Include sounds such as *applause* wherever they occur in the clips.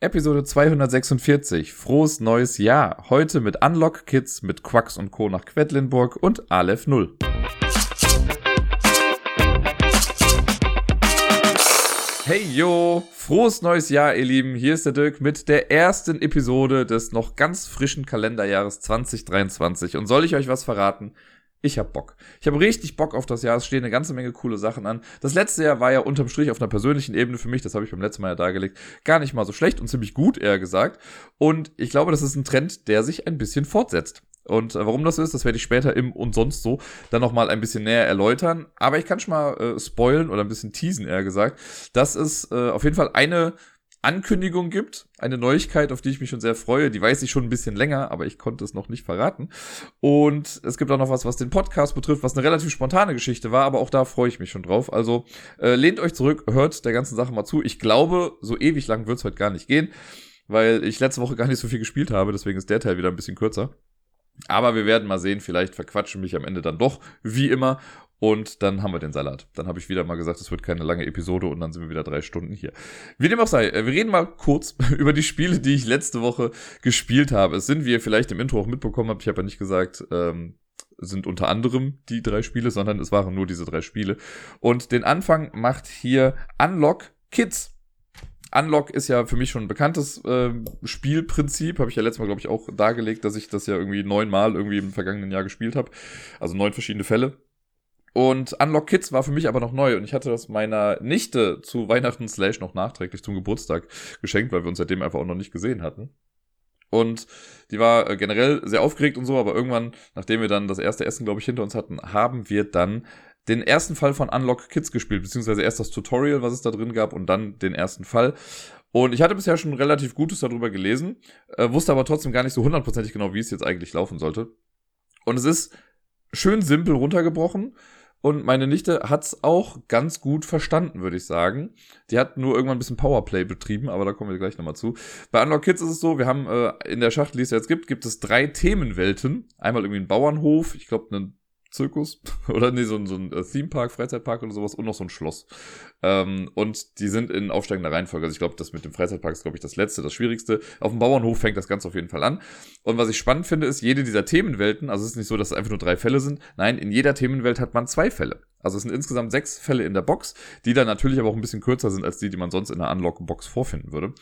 Episode 246. Frohes neues Jahr. Heute mit Unlock Kids, mit Quacks und Co. nach Quedlinburg und Aleph 0. Hey yo, frohes neues Jahr, ihr Lieben. Hier ist der Dirk mit der ersten Episode des noch ganz frischen Kalenderjahres 2023. Und soll ich euch was verraten? Ich hab Bock. Ich habe richtig Bock auf das Jahr. Es stehen eine ganze Menge coole Sachen an. Das letzte Jahr war ja unterm Strich auf einer persönlichen Ebene für mich, das habe ich beim letzten Mal ja dargelegt, gar nicht mal so schlecht und ziemlich gut, eher gesagt. Und ich glaube, das ist ein Trend, der sich ein bisschen fortsetzt. Und äh, warum das so ist, das werde ich später im und sonst so dann nochmal ein bisschen näher erläutern. Aber ich kann schon mal äh, spoilen oder ein bisschen teasen, eher gesagt, dass es äh, auf jeden Fall eine Ankündigung gibt, eine Neuigkeit, auf die ich mich schon sehr freue. Die weiß ich schon ein bisschen länger, aber ich konnte es noch nicht verraten. Und es gibt auch noch was, was den Podcast betrifft, was eine relativ spontane Geschichte war, aber auch da freue ich mich schon drauf. Also äh, lehnt euch zurück, hört der ganzen Sache mal zu. Ich glaube, so ewig lang wird es heute gar nicht gehen, weil ich letzte Woche *laughs* gar nicht so viel gespielt habe, deswegen ist der Teil wieder ein bisschen kürzer. Aber wir werden mal sehen, vielleicht verquatschen mich am Ende dann doch, wie immer. Und dann haben wir den Salat. Dann habe ich wieder mal gesagt, es wird keine lange Episode und dann sind wir wieder drei Stunden hier. Wie dem auch sei, äh, wir reden mal kurz *laughs* über die Spiele, die ich letzte Woche gespielt habe. Es sind, wie ihr vielleicht im Intro auch mitbekommen habt, ich habe ja nicht gesagt, ähm, sind unter anderem die drei Spiele, sondern es waren nur diese drei Spiele. Und den Anfang macht hier Unlock Kids. Unlock ist ja für mich schon ein bekanntes äh, Spielprinzip. Habe ich ja letztes Mal, glaube ich, auch dargelegt, dass ich das ja irgendwie neunmal irgendwie im vergangenen Jahr gespielt habe. Also neun verschiedene Fälle. Und Unlock Kids war für mich aber noch neu und ich hatte das meiner Nichte zu Weihnachten slash noch nachträglich zum Geburtstag geschenkt, weil wir uns seitdem einfach auch noch nicht gesehen hatten. Und die war äh, generell sehr aufgeregt und so, aber irgendwann, nachdem wir dann das erste Essen, glaube ich, hinter uns hatten, haben wir dann den ersten Fall von Unlock Kids gespielt, beziehungsweise erst das Tutorial, was es da drin gab, und dann den ersten Fall. Und ich hatte bisher schon relativ Gutes darüber gelesen, äh, wusste aber trotzdem gar nicht so hundertprozentig genau, wie es jetzt eigentlich laufen sollte. Und es ist schön simpel runtergebrochen. Und meine Nichte hat's auch ganz gut verstanden, würde ich sagen. Die hat nur irgendwann ein bisschen Powerplay betrieben, aber da kommen wir gleich nochmal zu. Bei Unlock Kids ist es so, wir haben äh, in der Schachtel, die es jetzt gibt, gibt es drei Themenwelten. Einmal irgendwie einen Bauernhof, ich glaube einen Zirkus *laughs* oder nee, so ein, so ein äh, Themepark, Freizeitpark oder sowas und noch so ein Schloss. Ähm, und die sind in aufsteigender Reihenfolge. Also ich glaube, das mit dem Freizeitpark ist, glaube ich, das letzte, das schwierigste. Auf dem Bauernhof fängt das Ganze auf jeden Fall an. Und was ich spannend finde, ist, jede dieser Themenwelten, also es ist nicht so, dass es einfach nur drei Fälle sind. Nein, in jeder Themenwelt hat man zwei Fälle. Also es sind insgesamt sechs Fälle in der Box, die dann natürlich aber auch ein bisschen kürzer sind als die, die man sonst in der Unlock-Box vorfinden würde.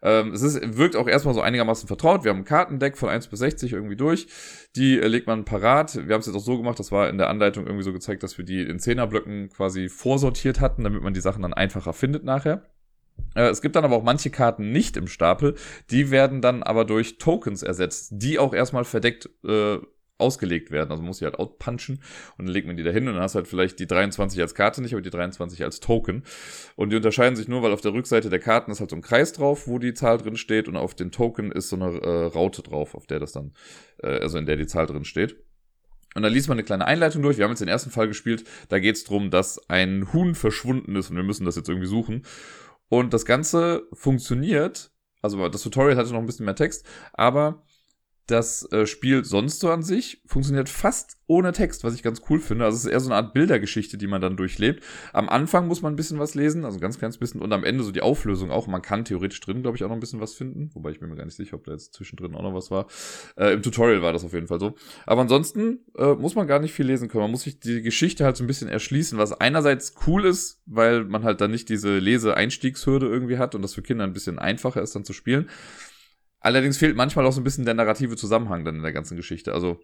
Ähm, es ist, wirkt auch erstmal so einigermaßen vertraut. Wir haben ein Kartendeck von 1 bis 60 irgendwie durch. Die äh, legt man parat. Wir haben es jetzt auch so gemacht, das war in der Anleitung irgendwie so gezeigt, dass wir die in Zehnerblöcken quasi vorsortiert hatten, damit man die Sachen dann einfacher findet nachher. Äh, es gibt dann aber auch manche Karten nicht im Stapel, die werden dann aber durch Tokens ersetzt, die auch erstmal verdeckt äh, ausgelegt werden. Also muss sie halt outpunchen und dann legt man die da hin und dann hast du halt vielleicht die 23 als Karte nicht, aber die 23 als Token. Und die unterscheiden sich nur, weil auf der Rückseite der Karten ist halt so ein Kreis drauf, wo die Zahl drin steht und auf den Token ist so eine äh, Raute drauf, auf der das dann, äh, also in der die Zahl drin steht. Und dann liest man eine kleine Einleitung durch. Wir haben jetzt den ersten Fall gespielt. Da geht es darum, dass ein Huhn verschwunden ist und wir müssen das jetzt irgendwie suchen. Und das Ganze funktioniert. Also das Tutorial hatte noch ein bisschen mehr Text, aber das äh, Spiel sonst so an sich funktioniert fast ohne Text, was ich ganz cool finde. Also es ist eher so eine Art Bildergeschichte, die man dann durchlebt. Am Anfang muss man ein bisschen was lesen, also ein ganz kleines bisschen, und am Ende so die Auflösung auch. Man kann theoretisch drin, glaube ich, auch noch ein bisschen was finden, wobei ich bin mir gar nicht sicher, ob da jetzt zwischendrin auch noch was war. Äh, Im Tutorial war das auf jeden Fall so. Aber ansonsten äh, muss man gar nicht viel lesen können. Man muss sich die Geschichte halt so ein bisschen erschließen, was einerseits cool ist, weil man halt dann nicht diese Lese-Einstiegshürde irgendwie hat und das für Kinder ein bisschen einfacher ist dann zu spielen. Allerdings fehlt manchmal auch so ein bisschen der narrative Zusammenhang dann in der ganzen Geschichte. Also,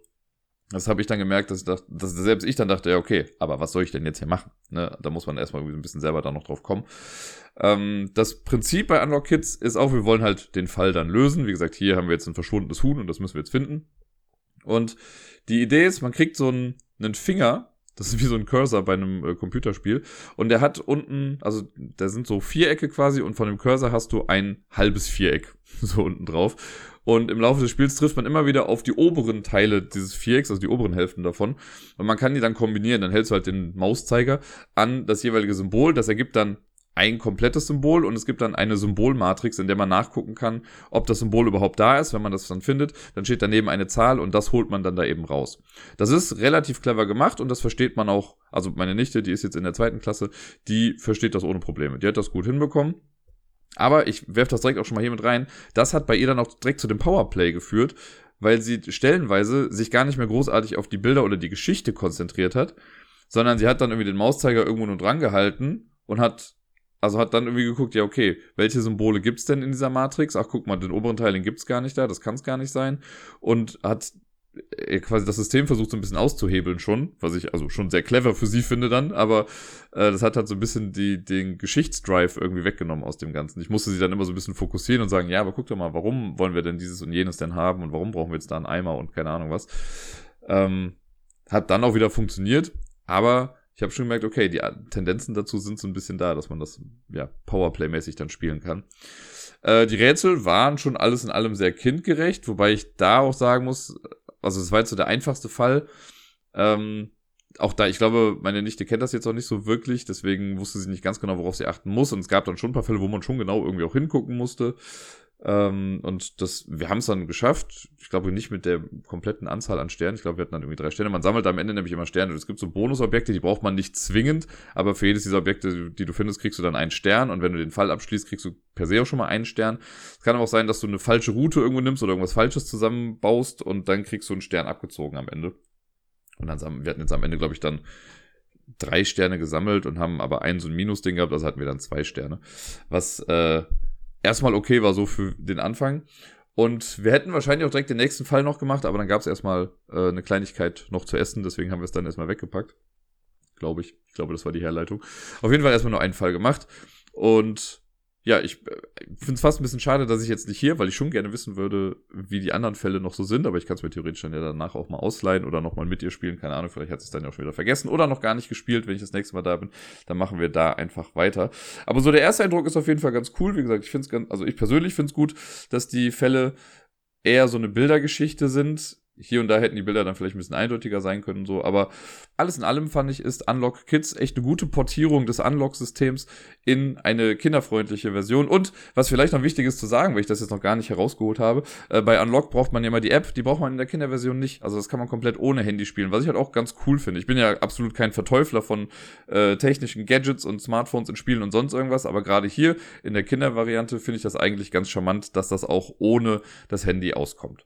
das habe ich dann gemerkt, dass, ich dachte, dass selbst ich dann dachte, ja, okay, aber was soll ich denn jetzt hier machen? Ne? Da muss man erstmal ein bisschen selber da noch drauf kommen. Ähm, das Prinzip bei Unlock Kids ist auch, wir wollen halt den Fall dann lösen. Wie gesagt, hier haben wir jetzt ein verschwundenes Huhn und das müssen wir jetzt finden. Und die Idee ist, man kriegt so einen, einen Finger, das ist wie so ein Cursor bei einem äh, Computerspiel. Und der hat unten, also da sind so Vierecke quasi und von dem Cursor hast du ein halbes Viereck *laughs* so unten drauf. Und im Laufe des Spiels trifft man immer wieder auf die oberen Teile dieses Vierecks, also die oberen Hälften davon. Und man kann die dann kombinieren. Dann hältst du halt den Mauszeiger an das jeweilige Symbol. Das ergibt dann ein komplettes Symbol und es gibt dann eine Symbolmatrix, in der man nachgucken kann, ob das Symbol überhaupt da ist. Wenn man das dann findet, dann steht daneben eine Zahl und das holt man dann da eben raus. Das ist relativ clever gemacht und das versteht man auch. Also meine Nichte, die ist jetzt in der zweiten Klasse, die versteht das ohne Probleme. Die hat das gut hinbekommen. Aber ich werfe das direkt auch schon mal hier mit rein. Das hat bei ihr dann auch direkt zu dem Powerplay geführt, weil sie stellenweise sich gar nicht mehr großartig auf die Bilder oder die Geschichte konzentriert hat, sondern sie hat dann irgendwie den Mauszeiger irgendwo nur dran gehalten und hat also hat dann irgendwie geguckt, ja, okay, welche Symbole gibt's denn in dieser Matrix? Ach, guck mal, den oberen Teil, den gibt's gar nicht da, das kann's gar nicht sein. Und hat äh, quasi das System versucht so ein bisschen auszuhebeln schon, was ich also schon sehr clever für sie finde dann, aber äh, das hat halt so ein bisschen die, den Geschichtsdrive irgendwie weggenommen aus dem Ganzen. Ich musste sie dann immer so ein bisschen fokussieren und sagen, ja, aber guck doch mal, warum wollen wir denn dieses und jenes denn haben und warum brauchen wir jetzt da einen Eimer und keine Ahnung was. Ähm, hat dann auch wieder funktioniert, aber ich habe schon gemerkt, okay, die Tendenzen dazu sind so ein bisschen da, dass man das ja Powerplay-mäßig dann spielen kann. Äh, die Rätsel waren schon alles in allem sehr kindgerecht, wobei ich da auch sagen muss, also es war jetzt so der einfachste Fall. Ähm, auch da, ich glaube, meine Nichte kennt das jetzt auch nicht so wirklich, deswegen wusste sie nicht ganz genau, worauf sie achten muss. Und es gab dann schon ein paar Fälle, wo man schon genau irgendwie auch hingucken musste. Ähm, und das, wir haben es dann geschafft. Ich glaube nicht mit der kompletten Anzahl an Sternen. Ich glaube, wir hatten dann irgendwie drei Sterne. Man sammelt am Ende nämlich immer Sterne. Und es gibt so Bonusobjekte, die braucht man nicht zwingend, aber für jedes dieser Objekte, die du findest, kriegst du dann einen Stern. Und wenn du den Fall abschließt, kriegst du per se auch schon mal einen Stern. Es kann aber auch sein, dass du eine falsche Route irgendwo nimmst oder irgendwas Falsches zusammenbaust und dann kriegst du einen Stern abgezogen am Ende. Und dann, wir hatten jetzt am Ende, glaube ich, dann drei Sterne gesammelt und haben aber ein so ein Minus-Ding gehabt, also hatten wir dann zwei Sterne. Was, äh, erstmal okay war so für den Anfang. Und wir hätten wahrscheinlich auch direkt den nächsten Fall noch gemacht, aber dann gab es erstmal äh, eine Kleinigkeit noch zu essen, deswegen haben wir es dann erstmal weggepackt. Glaube ich. Ich glaube, das war die Herleitung. Auf jeden Fall erstmal nur einen Fall gemacht. Und ja, ich äh, finde es fast ein bisschen schade, dass ich jetzt nicht hier, weil ich schon gerne wissen würde, wie die anderen Fälle noch so sind, aber ich kann es mir theoretisch dann ja danach auch mal ausleihen oder nochmal mit ihr spielen. Keine Ahnung, vielleicht hat es dann ja auch schon wieder vergessen oder noch gar nicht gespielt, wenn ich das nächste Mal da bin. Dann machen wir da einfach weiter. Aber so der erste Eindruck ist auf jeden Fall ganz cool. Wie gesagt, ich finde es ganz, also ich persönlich finde es gut, dass die Fälle eher so eine Bildergeschichte sind hier und da hätten die Bilder dann vielleicht ein bisschen eindeutiger sein können, so, aber alles in allem fand ich, ist Unlock Kids echt eine gute Portierung des Unlock-Systems in eine kinderfreundliche Version. Und was vielleicht noch wichtig ist zu sagen, weil ich das jetzt noch gar nicht herausgeholt habe, äh, bei Unlock braucht man ja immer die App, die braucht man in der Kinderversion nicht. Also das kann man komplett ohne Handy spielen, was ich halt auch ganz cool finde. Ich bin ja absolut kein Verteufler von äh, technischen Gadgets und Smartphones in Spielen und sonst irgendwas, aber gerade hier in der Kindervariante finde ich das eigentlich ganz charmant, dass das auch ohne das Handy auskommt.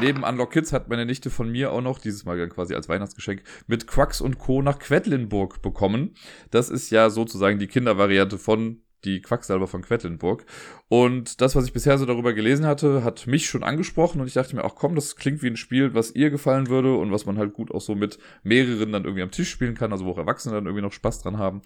Neben Unlock Kids hat meine Nichte von mir auch noch, dieses Mal quasi als Weihnachtsgeschenk, mit Quacks und Co. nach Quedlinburg bekommen. Das ist ja sozusagen die Kindervariante von die Quacksalber von Quedlinburg. Und das, was ich bisher so darüber gelesen hatte, hat mich schon angesprochen und ich dachte mir, ach komm, das klingt wie ein Spiel, was ihr gefallen würde und was man halt gut auch so mit mehreren dann irgendwie am Tisch spielen kann, also wo auch Erwachsene dann irgendwie noch Spaß dran haben.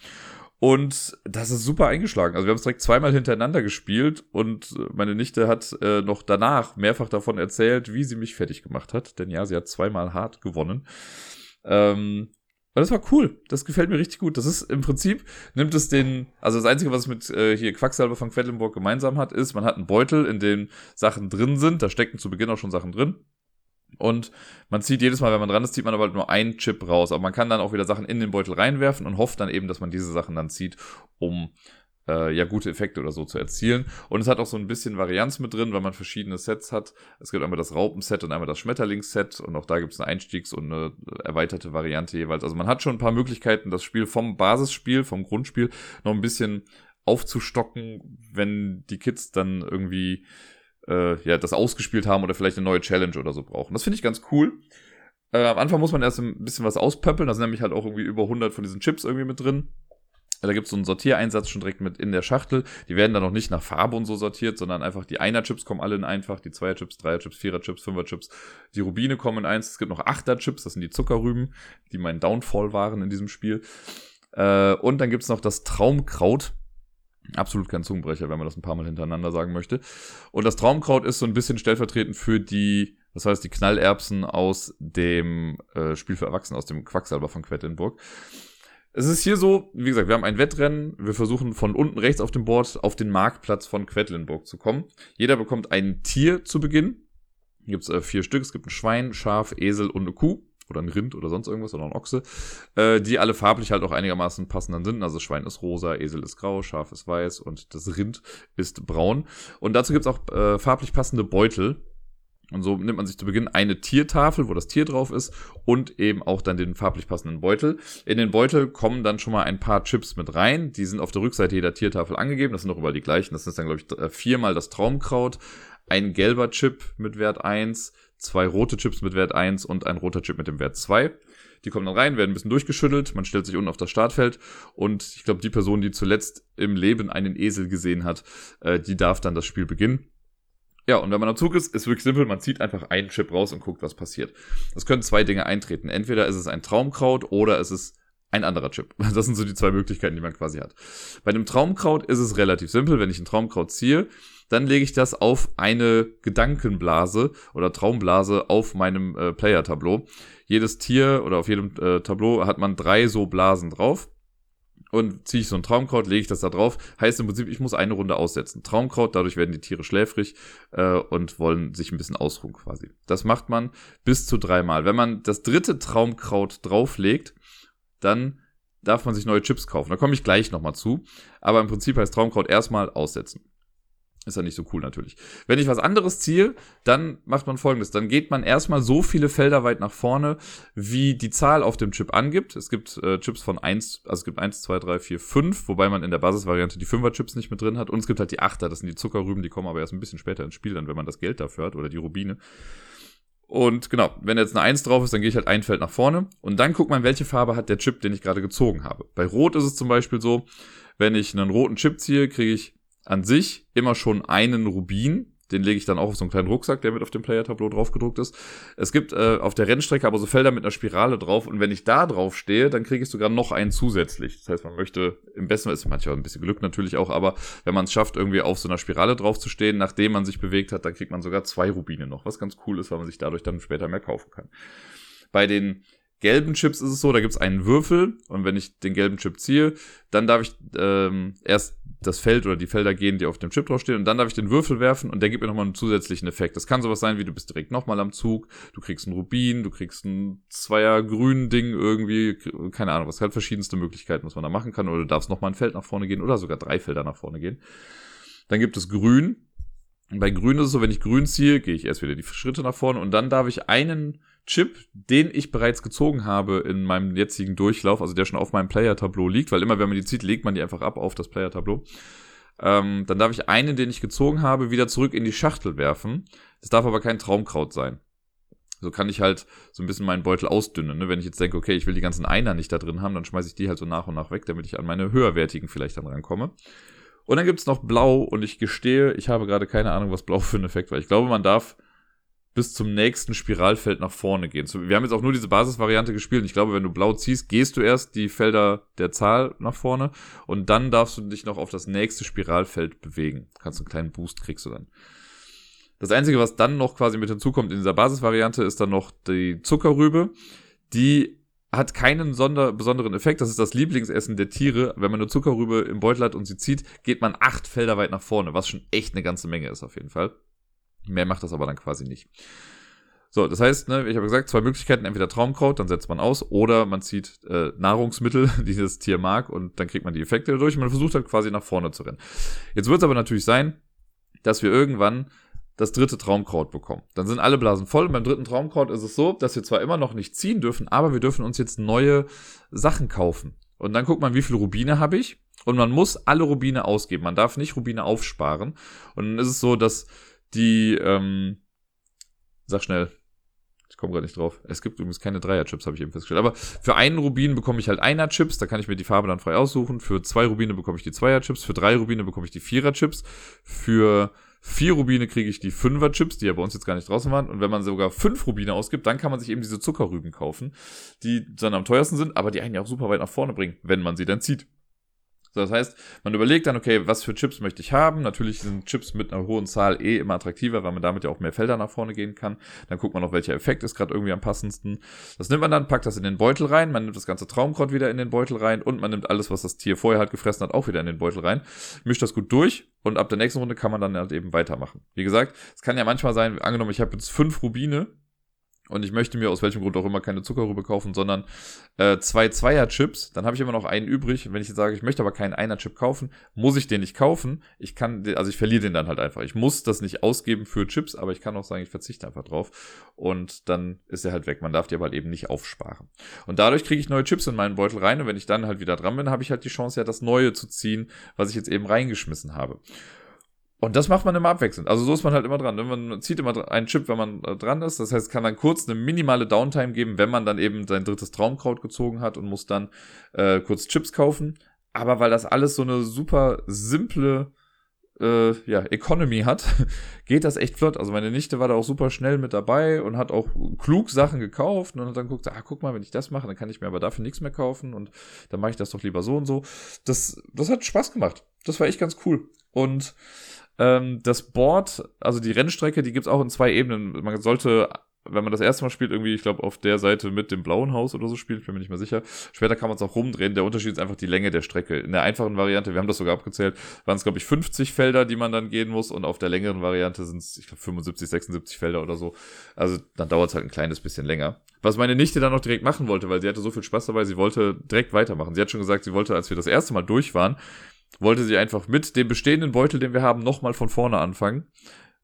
Und das ist super eingeschlagen. Also wir haben es direkt zweimal hintereinander gespielt und meine Nichte hat äh, noch danach mehrfach davon erzählt, wie sie mich fertig gemacht hat. Denn ja, sie hat zweimal hart gewonnen. Ähm, und das war cool. Das gefällt mir richtig gut. Das ist im Prinzip, nimmt es den, also das Einzige, was es mit äh, hier Quacksalber von Quedlinburg gemeinsam hat, ist, man hat einen Beutel, in dem Sachen drin sind. Da stecken zu Beginn auch schon Sachen drin. Und man zieht jedes Mal, wenn man dran ist, zieht man aber halt nur einen Chip raus. Aber man kann dann auch wieder Sachen in den Beutel reinwerfen und hofft dann eben, dass man diese Sachen dann zieht, um äh, ja gute Effekte oder so zu erzielen. Und es hat auch so ein bisschen Varianz mit drin, weil man verschiedene Sets hat. Es gibt einmal das Raupenset und einmal das Schmetterlingsset und auch da gibt es eine Einstiegs- und eine erweiterte Variante jeweils. Also man hat schon ein paar Möglichkeiten, das Spiel vom Basisspiel, vom Grundspiel noch ein bisschen aufzustocken, wenn die Kids dann irgendwie äh, ja, das ausgespielt haben oder vielleicht eine neue Challenge oder so brauchen. Das finde ich ganz cool. Äh, am Anfang muss man erst ein bisschen was auspöppeln. Da sind nämlich halt auch irgendwie über 100 von diesen Chips irgendwie mit drin. Da gibt es so einen Sortiereinsatz schon direkt mit in der Schachtel. Die werden dann noch nicht nach Farbe und so sortiert, sondern einfach die Einer-Chips kommen alle in einfach, die Zweier-Chips, Dreier-Chips, Vierer-Chips, Fünfer-Chips. Die Rubine kommen in eins. Es gibt noch Achter-Chips, das sind die Zuckerrüben, die mein Downfall waren in diesem Spiel. Äh, und dann gibt's noch das Traumkraut. Absolut kein Zungenbrecher, wenn man das ein paar Mal hintereinander sagen möchte. Und das Traumkraut ist so ein bisschen stellvertretend für die, das heißt die Knallerbsen aus dem äh, Spiel für Erwachsene, aus dem Quacksalber von Quedlinburg. Es ist hier so, wie gesagt, wir haben ein Wettrennen. Wir versuchen von unten rechts auf dem Board auf den Marktplatz von Quedlinburg zu kommen. Jeder bekommt ein Tier zu Beginn. Hier gibt es äh, vier Stück. Es gibt ein Schwein, Schaf, Esel und eine Kuh oder ein Rind oder sonst irgendwas oder ein Ochse, äh, die alle farblich halt auch einigermaßen passend sind. Also Schwein ist rosa, Esel ist grau, Schaf ist weiß und das Rind ist braun. Und dazu gibt's auch äh, farblich passende Beutel. Und so nimmt man sich zu Beginn eine Tiertafel, wo das Tier drauf ist, und eben auch dann den farblich passenden Beutel. In den Beutel kommen dann schon mal ein paar Chips mit rein. Die sind auf der Rückseite jeder Tiertafel angegeben. Das sind auch überall die gleichen. Das ist dann, glaube ich, äh, viermal das Traumkraut, ein gelber Chip mit Wert 1, zwei rote Chips mit Wert 1 und ein roter Chip mit dem Wert 2. Die kommen dann rein, werden ein bisschen durchgeschüttelt, man stellt sich unten auf das Startfeld und ich glaube, die Person, die zuletzt im Leben einen Esel gesehen hat, äh, die darf dann das Spiel beginnen. Ja, und wenn man am Zug ist, ist wirklich simpel, man zieht einfach einen Chip raus und guckt, was passiert. Es können zwei Dinge eintreten. Entweder ist es ein Traumkraut oder es ist ein anderer Chip. *laughs* Das sind so die zwei Möglichkeiten, die man quasi hat. Bei dem Traumkraut ist es relativ simpel. Wenn ich ein Traumkraut ziehe, dann lege ich das auf eine Gedankenblase oder Traumblase auf meinem äh, Player-Tableau. Jedes Tier oder auf jedem äh, Tableau hat man drei so Blasen drauf und ziehe ich so ein Traumkraut, lege ich das da drauf. Heißt im Prinzip, ich muss eine Runde aussetzen. Traumkraut, dadurch werden die Tiere schläfrig äh, und wollen sich ein bisschen ausruhen quasi. Das macht man bis zu dreimal. Wenn man das dritte Traumkraut drauflegt, dann darf man sich neue Chips kaufen. Da komme ich gleich nochmal zu. Aber im Prinzip heißt Traumkraut erstmal aussetzen. Ist ja nicht so cool natürlich. Wenn ich was anderes ziehe, dann macht man folgendes. Dann geht man erstmal so viele Felder weit nach vorne, wie die Zahl auf dem Chip angibt. Es gibt äh, Chips von 1, also es gibt 1, 2, 3, 4, 5, wobei man in der Basisvariante die 5er Chips nicht mit drin hat. Und es gibt halt die 8er, das sind die Zuckerrüben, die kommen aber erst ein bisschen später ins Spiel, dann wenn man das Geld dafür hat oder die Rubine. Und genau, wenn jetzt eine 1 drauf ist, dann gehe ich halt ein Feld nach vorne und dann guckt man, welche Farbe hat der Chip, den ich gerade gezogen habe. Bei Rot ist es zum Beispiel so, wenn ich einen roten Chip ziehe, kriege ich an sich immer schon einen Rubin. Den lege ich dann auch auf so einen kleinen Rucksack, der mit auf dem Player-Tableau drauf gedruckt ist. Es gibt äh, auf der Rennstrecke aber so Felder mit einer Spirale drauf und wenn ich da drauf stehe, dann kriege ich sogar noch einen zusätzlich. Das heißt, man möchte im besten ist manchmal ein bisschen Glück natürlich auch, aber wenn man es schafft, irgendwie auf so einer Spirale drauf zu stehen, nachdem man sich bewegt hat, dann kriegt man sogar zwei Rubine noch, was ganz cool ist, weil man sich dadurch dann später mehr kaufen kann. Bei den gelben Chips ist es so, da gibt es einen Würfel und wenn ich den gelben Chip ziehe, dann darf ich ähm, erst das Feld oder die Felder gehen, die auf dem Chip draufstehen und dann darf ich den Würfel werfen und der gibt mir nochmal einen zusätzlichen Effekt. Das kann sowas sein, wie du bist direkt nochmal am Zug, du kriegst einen Rubin, du kriegst ein zweier grünen Ding irgendwie, keine Ahnung, was halt verschiedenste Möglichkeiten, was man da machen kann oder du darfst nochmal ein Feld nach vorne gehen oder sogar drei Felder nach vorne gehen. Dann gibt es grün. Bei grün ist es so, wenn ich grün ziehe, gehe ich erst wieder die Schritte nach vorne und dann darf ich einen Chip, den ich bereits gezogen habe in meinem jetzigen Durchlauf, also der schon auf meinem Player-Tableau liegt, weil immer wenn man die zieht, legt man die einfach ab auf das Player-Tableau. Ähm, dann darf ich einen, den ich gezogen habe, wieder zurück in die Schachtel werfen. Das darf aber kein Traumkraut sein. So kann ich halt so ein bisschen meinen Beutel ausdünnen. Ne? Wenn ich jetzt denke, okay, ich will die ganzen Einer nicht da drin haben, dann schmeiße ich die halt so nach und nach weg, damit ich an meine höherwertigen vielleicht dann rankomme. Und dann gibt's noch Blau und ich gestehe, ich habe gerade keine Ahnung, was Blau für ein Effekt war. Ich glaube, man darf bis zum nächsten Spiralfeld nach vorne gehen. Wir haben jetzt auch nur diese Basisvariante gespielt. Und ich glaube, wenn du blau ziehst, gehst du erst die Felder der Zahl nach vorne und dann darfst du dich noch auf das nächste Spiralfeld bewegen. Kannst einen kleinen Boost kriegst du dann. Das Einzige, was dann noch quasi mit hinzukommt in dieser Basisvariante, ist dann noch die Zuckerrübe. Die hat keinen sonder besonderen Effekt. Das ist das Lieblingsessen der Tiere. Wenn man eine Zuckerrübe im Beutel hat und sie zieht, geht man acht Felder weit nach vorne, was schon echt eine ganze Menge ist auf jeden Fall. Mehr macht das aber dann quasi nicht. So, das heißt, ne, ich habe gesagt, zwei Möglichkeiten, entweder Traumkraut, dann setzt man aus, oder man zieht äh, Nahrungsmittel, *laughs* die das Tier mag, und dann kriegt man die Effekte dadurch und man versucht halt quasi nach vorne zu rennen. Jetzt wird es aber natürlich sein, dass wir irgendwann das dritte Traumkraut bekommen. Dann sind alle Blasen voll. Und beim dritten Traumkraut ist es so, dass wir zwar immer noch nicht ziehen dürfen, aber wir dürfen uns jetzt neue Sachen kaufen. Und dann guckt man, wie viele Rubine habe ich. Und man muss alle Rubine ausgeben. Man darf nicht Rubine aufsparen. Und dann ist es so, dass die, ähm, sag schnell, ich komme gerade nicht drauf. Es gibt übrigens keine Dreier-Chips, habe ich eben festgestellt. Aber für einen Rubin bekomme ich halt Einer-Chips, da kann ich mir die Farbe dann frei aussuchen. Für zwei Rubine bekomme ich die Zweier-Chips, für drei Rubine bekomme ich die Vierer-Chips, für vier Rubine kriege ich die Fünfer-Chips, die ja bei uns jetzt gar nicht draußen waren. Und wenn man sogar fünf Rubine ausgibt, dann kann man sich eben diese Zuckerrüben kaufen, die dann am teuersten sind, aber die einen ja auch super weit nach vorne bringen, wenn man sie dann zieht. So, das heißt, man überlegt dann, okay, was für Chips möchte ich haben? Natürlich sind Chips mit einer hohen Zahl eh immer attraktiver, weil man damit ja auch mehr Felder nach vorne gehen kann. Dann guckt man noch, welcher Effekt ist gerade irgendwie am passendsten. Das nimmt man dann, packt das in den Beutel rein, man nimmt das ganze Traumkraut wieder in den Beutel rein und man nimmt alles, was das Tier vorher halt gefressen hat, auch wieder in den Beutel rein, mischt das gut durch und ab der nächsten Runde kann man dann halt eben weitermachen. Wie gesagt, es kann ja manchmal sein, angenommen, ich habe jetzt fünf Rubine und ich möchte mir aus welchem Grund auch immer keine Zuckerrübe kaufen, sondern äh, zwei Zweier-Chips, dann habe ich immer noch einen übrig. Wenn ich jetzt sage, ich möchte aber keinen Einer-Chip kaufen, muss ich den nicht kaufen. Ich kann, also ich verliere den dann halt einfach. Ich muss das nicht ausgeben für Chips, aber ich kann auch sagen, ich verzichte einfach drauf. Und dann ist er halt weg. Man darf die aber halt eben nicht aufsparen. Und dadurch kriege ich neue Chips in meinen Beutel rein. Und wenn ich dann halt wieder dran bin, habe ich halt die Chance, ja das Neue zu ziehen, was ich jetzt eben reingeschmissen habe. Und das macht man immer abwechselnd. Also so ist man halt immer dran. Man zieht immer einen Chip, wenn man äh, dran ist. Das heißt, es kann dann kurz eine minimale Downtime geben, wenn man dann eben sein drittes Traumkraut gezogen hat und muss dann äh, kurz Chips kaufen. Aber weil das alles so eine super simple äh, ja, Economy hat, *laughs* geht das echt flott. Also meine Nichte war da auch super schnell mit dabei und hat auch klug Sachen gekauft und hat dann guckt, ah, guck mal, wenn ich das mache, dann kann ich mir aber dafür nichts mehr kaufen und dann mache ich das doch lieber so und so. Das, das hat Spaß gemacht. Das war echt ganz cool. Und ähm, das Board, also die Rennstrecke, die gibt's auch in zwei Ebenen. Man sollte wenn man das erste Mal spielt, irgendwie, ich glaube, auf der Seite mit dem blauen Haus oder so spielt, bin mir nicht mehr sicher. Später kann man es auch rumdrehen. Der Unterschied ist einfach die Länge der Strecke. In der einfachen Variante, wir haben das sogar abgezählt, waren es, glaube ich, 50 Felder, die man dann gehen muss. Und auf der längeren Variante sind es, ich glaube, 75, 76 Felder oder so. Also dann dauert es halt ein kleines bisschen länger. Was meine Nichte dann noch direkt machen wollte, weil sie hatte so viel Spaß dabei, sie wollte direkt weitermachen. Sie hat schon gesagt, sie wollte, als wir das erste Mal durch waren, wollte sie einfach mit dem bestehenden Beutel, den wir haben, nochmal von vorne anfangen,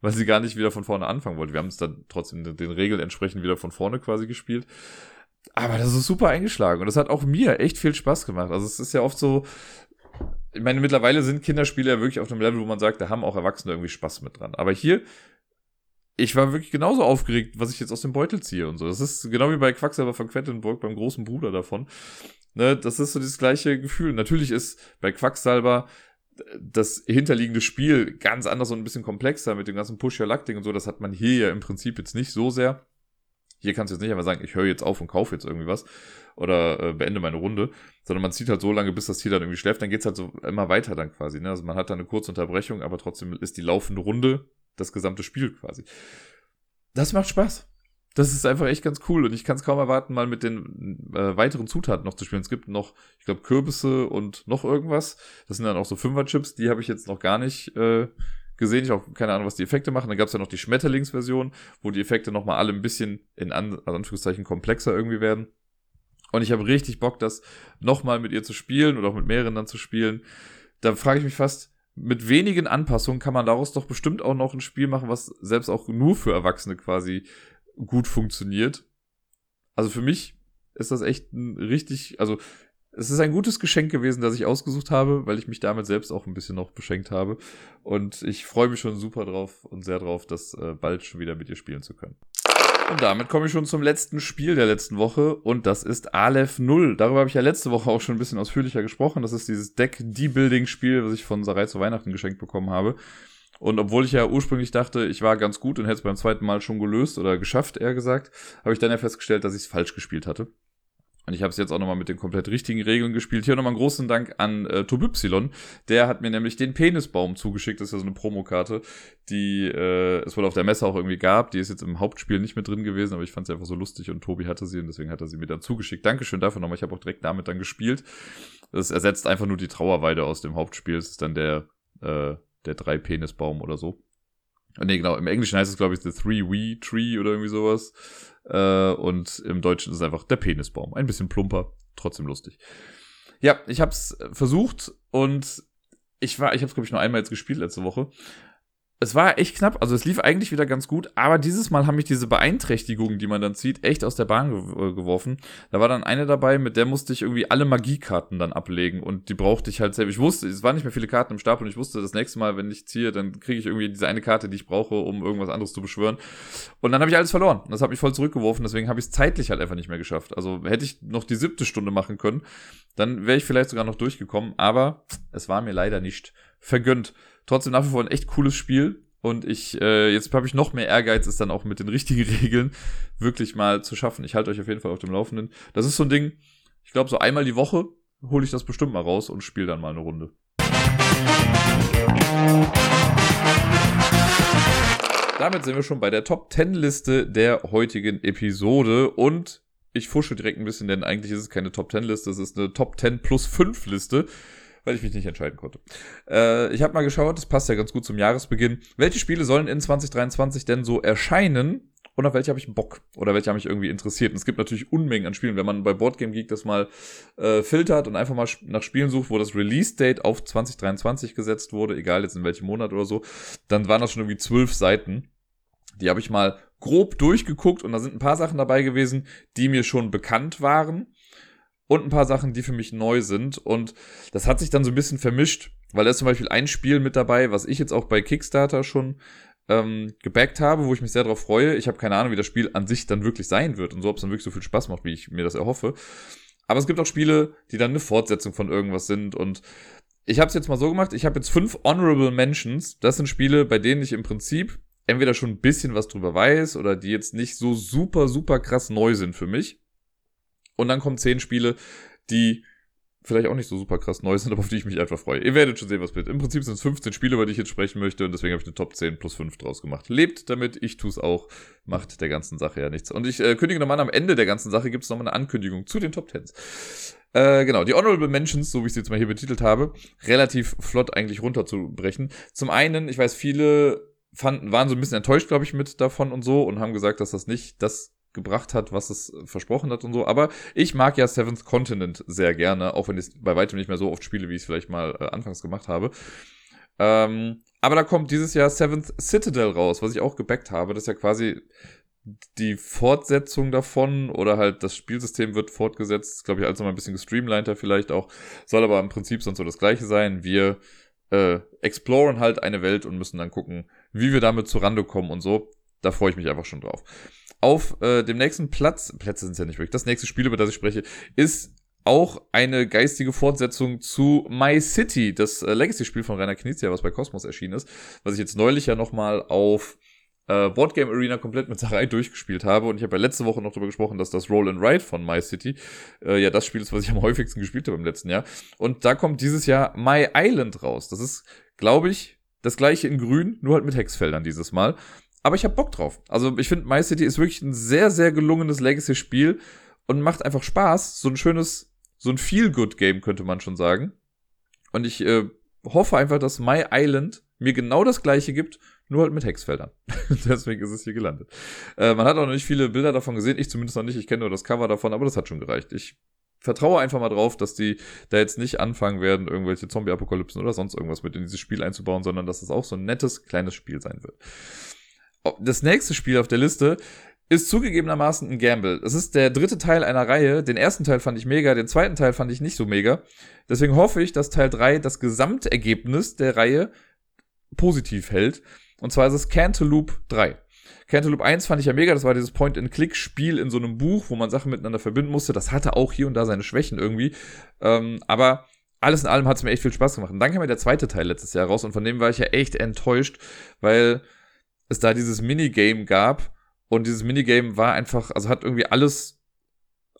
weil sie gar nicht wieder von vorne anfangen wollte. Wir haben es dann trotzdem den Regeln entsprechend wieder von vorne quasi gespielt. Aber das ist super eingeschlagen und das hat auch mir echt viel Spaß gemacht. Also es ist ja oft so, ich meine, mittlerweile sind Kinderspiele ja wirklich auf einem Level, wo man sagt, da haben auch Erwachsene irgendwie Spaß mit dran. Aber hier, ich war wirklich genauso aufgeregt, was ich jetzt aus dem Beutel ziehe und so. Das ist genau wie bei Quacksalber von Quedlinburg, beim großen Bruder davon. Ne, das ist so dieses gleiche Gefühl. Natürlich ist bei Quacksalber das hinterliegende Spiel ganz anders und ein bisschen komplexer mit dem ganzen Push-Your-Luck-Ding und so. Das hat man hier ja im Prinzip jetzt nicht so sehr. Hier kannst du jetzt nicht einfach sagen, ich höre jetzt auf und kaufe jetzt irgendwie was oder äh, beende meine Runde, sondern man zieht halt so lange, bis das Tier dann irgendwie schläft, dann geht's halt so immer weiter dann quasi. Ne? Also man hat da eine kurze Unterbrechung, aber trotzdem ist die laufende Runde das gesamte Spiel quasi. Das macht Spaß das ist einfach echt ganz cool und ich kann es kaum erwarten, mal mit den äh, weiteren Zutaten noch zu spielen. Es gibt noch, ich glaube, Kürbisse und noch irgendwas. Das sind dann auch so Fünfer-Chips, die habe ich jetzt noch gar nicht äh, gesehen. Ich habe keine Ahnung, was die Effekte machen. Dann gab es ja noch die Schmetterlingsversion, wo die Effekte nochmal alle ein bisschen in An Anführungszeichen komplexer irgendwie werden. Und ich habe richtig Bock, das nochmal mit ihr zu spielen oder auch mit mehreren dann zu spielen. Da frage ich mich fast, mit wenigen Anpassungen kann man daraus doch bestimmt auch noch ein Spiel machen, was selbst auch nur für Erwachsene quasi gut funktioniert. Also für mich ist das echt ein richtig, also es ist ein gutes Geschenk gewesen, das ich ausgesucht habe, weil ich mich damit selbst auch ein bisschen noch beschenkt habe. Und ich freue mich schon super drauf und sehr drauf, das äh, bald schon wieder mit dir spielen zu können. Und damit komme ich schon zum letzten Spiel der letzten Woche und das ist Aleph 0. Darüber habe ich ja letzte Woche auch schon ein bisschen ausführlicher gesprochen. Das ist dieses Deck-Debuilding-Spiel, was ich von Sarai zu Weihnachten geschenkt bekommen habe. Und obwohl ich ja ursprünglich dachte, ich war ganz gut und hätte es beim zweiten Mal schon gelöst oder geschafft, eher gesagt, habe ich dann ja festgestellt, dass ich es falsch gespielt hatte. Und ich habe es jetzt auch nochmal mit den komplett richtigen Regeln gespielt. Hier nochmal einen großen Dank an äh, Tobypsilon. Der hat mir nämlich den Penisbaum zugeschickt. Das ist ja so eine Promokarte, die äh, es wohl auf der Messe auch irgendwie gab. Die ist jetzt im Hauptspiel nicht mit drin gewesen, aber ich fand sie einfach so lustig und Tobi hatte sie und deswegen hat er sie mir dann zugeschickt. Dankeschön dafür nochmal. Ich habe auch direkt damit dann gespielt. Das ersetzt einfach nur die Trauerweide aus dem Hauptspiel. Es ist dann der äh, der Drei-Penisbaum oder so. Nee, genau, im Englischen heißt es, glaube ich, The Three-Wee-Tree oder irgendwie sowas. Äh, und im Deutschen ist es einfach der Penisbaum. Ein bisschen plumper, trotzdem lustig. Ja, ich habe es versucht und ich war, ich habe es, glaube ich, nur einmal jetzt gespielt letzte Woche es war echt knapp, also es lief eigentlich wieder ganz gut, aber dieses Mal haben mich diese Beeinträchtigungen, die man dann zieht, echt aus der Bahn ge äh, geworfen. Da war dann eine dabei, mit der musste ich irgendwie alle Magiekarten dann ablegen und die brauchte ich halt selbst. Ich wusste, es waren nicht mehr viele Karten im Stapel und ich wusste, das nächste Mal, wenn ich ziehe, dann kriege ich irgendwie diese eine Karte, die ich brauche, um irgendwas anderes zu beschwören. Und dann habe ich alles verloren. Das hat mich voll zurückgeworfen, deswegen habe ich es zeitlich halt einfach nicht mehr geschafft. Also hätte ich noch die siebte Stunde machen können, dann wäre ich vielleicht sogar noch durchgekommen, aber es war mir leider nicht vergönnt. Trotzdem nach wie vor ein echt cooles Spiel. Und ich, äh, jetzt habe ich noch mehr Ehrgeiz, es dann auch mit den *laughs* richtigen Regeln wirklich mal zu schaffen. Ich halte euch auf jeden Fall auf dem Laufenden. Das ist so ein Ding, ich glaube, so einmal die Woche hole ich das bestimmt mal raus und spiele dann mal eine Runde. Damit sind wir schon bei der Top 10 Liste der heutigen Episode und ich fusche direkt ein bisschen, denn eigentlich ist es keine Top 10 Liste, es ist eine Top 10 plus 5 Liste weil ich mich nicht entscheiden konnte. Äh, ich habe mal geschaut, das passt ja ganz gut zum Jahresbeginn. Welche Spiele sollen in 2023 denn so erscheinen? und auf welche habe ich Bock oder welche haben mich irgendwie interessiert. Und es gibt natürlich Unmengen an Spielen. Wenn man bei Boardgame Geek das mal äh, filtert und einfach mal nach Spielen sucht, wo das Release-Date auf 2023 gesetzt wurde, egal jetzt in welchem Monat oder so, dann waren das schon irgendwie zwölf Seiten. Die habe ich mal grob durchgeguckt und da sind ein paar Sachen dabei gewesen, die mir schon bekannt waren und ein paar Sachen, die für mich neu sind. Und das hat sich dann so ein bisschen vermischt, weil da ist zum Beispiel ein Spiel mit dabei, was ich jetzt auch bei Kickstarter schon ähm, gebackt habe, wo ich mich sehr darauf freue. Ich habe keine Ahnung, wie das Spiel an sich dann wirklich sein wird und so, ob es dann wirklich so viel Spaß macht, wie ich mir das erhoffe. Aber es gibt auch Spiele, die dann eine Fortsetzung von irgendwas sind und ich habe es jetzt mal so gemacht, ich habe jetzt fünf Honorable Mentions. Das sind Spiele, bei denen ich im Prinzip entweder schon ein bisschen was drüber weiß oder die jetzt nicht so super, super krass neu sind für mich. Und dann kommen zehn Spiele, die vielleicht auch nicht so super krass neu sind, *laughs* aber auf die ich mich einfach freue. Ihr werdet schon sehen, was wird. Im Prinzip sind es 15 Spiele, über die ich jetzt sprechen möchte und deswegen habe ich eine Top 10 plus 5 draus gemacht. Lebt damit, ich tue es auch, macht der ganzen Sache ja nichts. Und ich äh, kündige nochmal an, am Ende der ganzen Sache gibt es nochmal eine Ankündigung zu den Top 10s. Äh, genau, die Honorable Mentions, so wie ich sie jetzt mal hier betitelt habe, relativ flott eigentlich runterzubrechen. Zum einen, ich weiß, viele fanden, waren so ein bisschen enttäuscht, glaube ich, mit davon und so und haben gesagt, dass das nicht das gebracht hat, was es versprochen hat und so. Aber ich mag ja Seventh Continent sehr gerne, auch wenn ich es bei weitem nicht mehr so oft spiele, wie ich es vielleicht mal äh, anfangs gemacht habe. Ähm, aber da kommt dieses Jahr Seventh Citadel raus, was ich auch gebackt habe. Das ist ja quasi die Fortsetzung davon oder halt das Spielsystem wird fortgesetzt. Glaube ich, noch mal ein bisschen gestreamliner vielleicht auch. Soll aber im Prinzip sonst so das gleiche sein. Wir äh, exploren halt eine Welt und müssen dann gucken, wie wir damit zurande kommen und so. Da freue ich mich einfach schon drauf. Auf äh, dem nächsten Platz, Plätze sind ja nicht wirklich, das nächste Spiel, über das ich spreche, ist auch eine geistige Fortsetzung zu My City, das äh, Legacy-Spiel von Rainer Knizia, was bei Cosmos erschienen ist, was ich jetzt neulich ja nochmal auf äh, Boardgame Arena komplett mit Sarai durchgespielt habe. Und ich habe ja letzte Woche noch darüber gesprochen, dass das Roll and Ride von My City äh, ja das Spiel ist, was ich am *laughs* häufigsten gespielt habe im letzten Jahr. Und da kommt dieses Jahr My Island raus. Das ist, glaube ich, das gleiche in Grün, nur halt mit Hexfeldern dieses Mal. Aber ich habe Bock drauf. Also ich finde, My City ist wirklich ein sehr, sehr gelungenes Legacy-Spiel und macht einfach Spaß. So ein schönes, so ein Feel-Good-Game könnte man schon sagen. Und ich äh, hoffe einfach, dass My Island mir genau das gleiche gibt, nur halt mit Hexfeldern. *laughs* Deswegen ist es hier gelandet. Äh, man hat auch noch nicht viele Bilder davon gesehen, ich zumindest noch nicht, ich kenne nur das Cover davon, aber das hat schon gereicht. Ich vertraue einfach mal drauf, dass die da jetzt nicht anfangen werden, irgendwelche Zombie-Apokalypsen oder sonst irgendwas mit in dieses Spiel einzubauen, sondern dass es auch so ein nettes, kleines Spiel sein wird das nächste Spiel auf der Liste ist zugegebenermaßen ein Gamble. Es ist der dritte Teil einer Reihe. Den ersten Teil fand ich mega, den zweiten Teil fand ich nicht so mega. Deswegen hoffe ich, dass Teil 3 das Gesamtergebnis der Reihe positiv hält. Und zwar ist es Cantaloupe 3. Cantaloupe 1 fand ich ja mega, das war dieses Point-and-Click-Spiel in so einem Buch, wo man Sachen miteinander verbinden musste. Das hatte auch hier und da seine Schwächen irgendwie. Ähm, aber alles in allem hat es mir echt viel Spaß gemacht. Und dann kam ja der zweite Teil letztes Jahr raus und von dem war ich ja echt enttäuscht, weil es da dieses Minigame gab und dieses Minigame war einfach, also hat irgendwie alles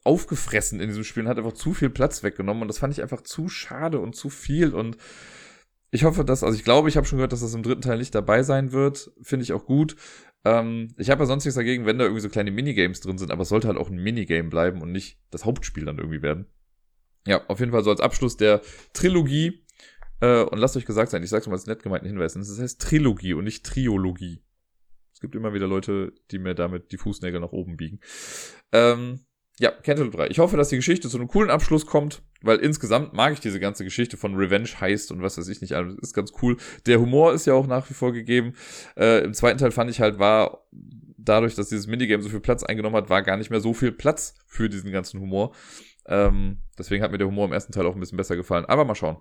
aufgefressen in diesem Spiel und hat einfach zu viel Platz weggenommen und das fand ich einfach zu schade und zu viel und ich hoffe, dass, also ich glaube, ich habe schon gehört, dass das im dritten Teil nicht dabei sein wird. Finde ich auch gut. Ähm, ich habe ja sonst nichts dagegen, wenn da irgendwie so kleine Minigames drin sind, aber es sollte halt auch ein Minigame bleiben und nicht das Hauptspiel dann irgendwie werden. Ja, auf jeden Fall so als Abschluss der Trilogie. Äh, und lasst euch gesagt sein, ich sag's mal als nett gemeinten Hinweis, das heißt Trilogie und nicht Triologie. Es gibt immer wieder Leute, die mir damit die Fußnägel nach oben biegen. Ähm, ja, Cantaloupe 3. Ich hoffe, dass die Geschichte zu einem coolen Abschluss kommt, weil insgesamt mag ich diese ganze Geschichte von Revenge heißt und was weiß ich nicht, alles ist ganz cool. Der Humor ist ja auch nach wie vor gegeben. Äh, Im zweiten Teil fand ich halt, war dadurch, dass dieses Minigame so viel Platz eingenommen hat, war gar nicht mehr so viel Platz für diesen ganzen Humor. Ähm, deswegen hat mir der Humor im ersten Teil auch ein bisschen besser gefallen. Aber mal schauen,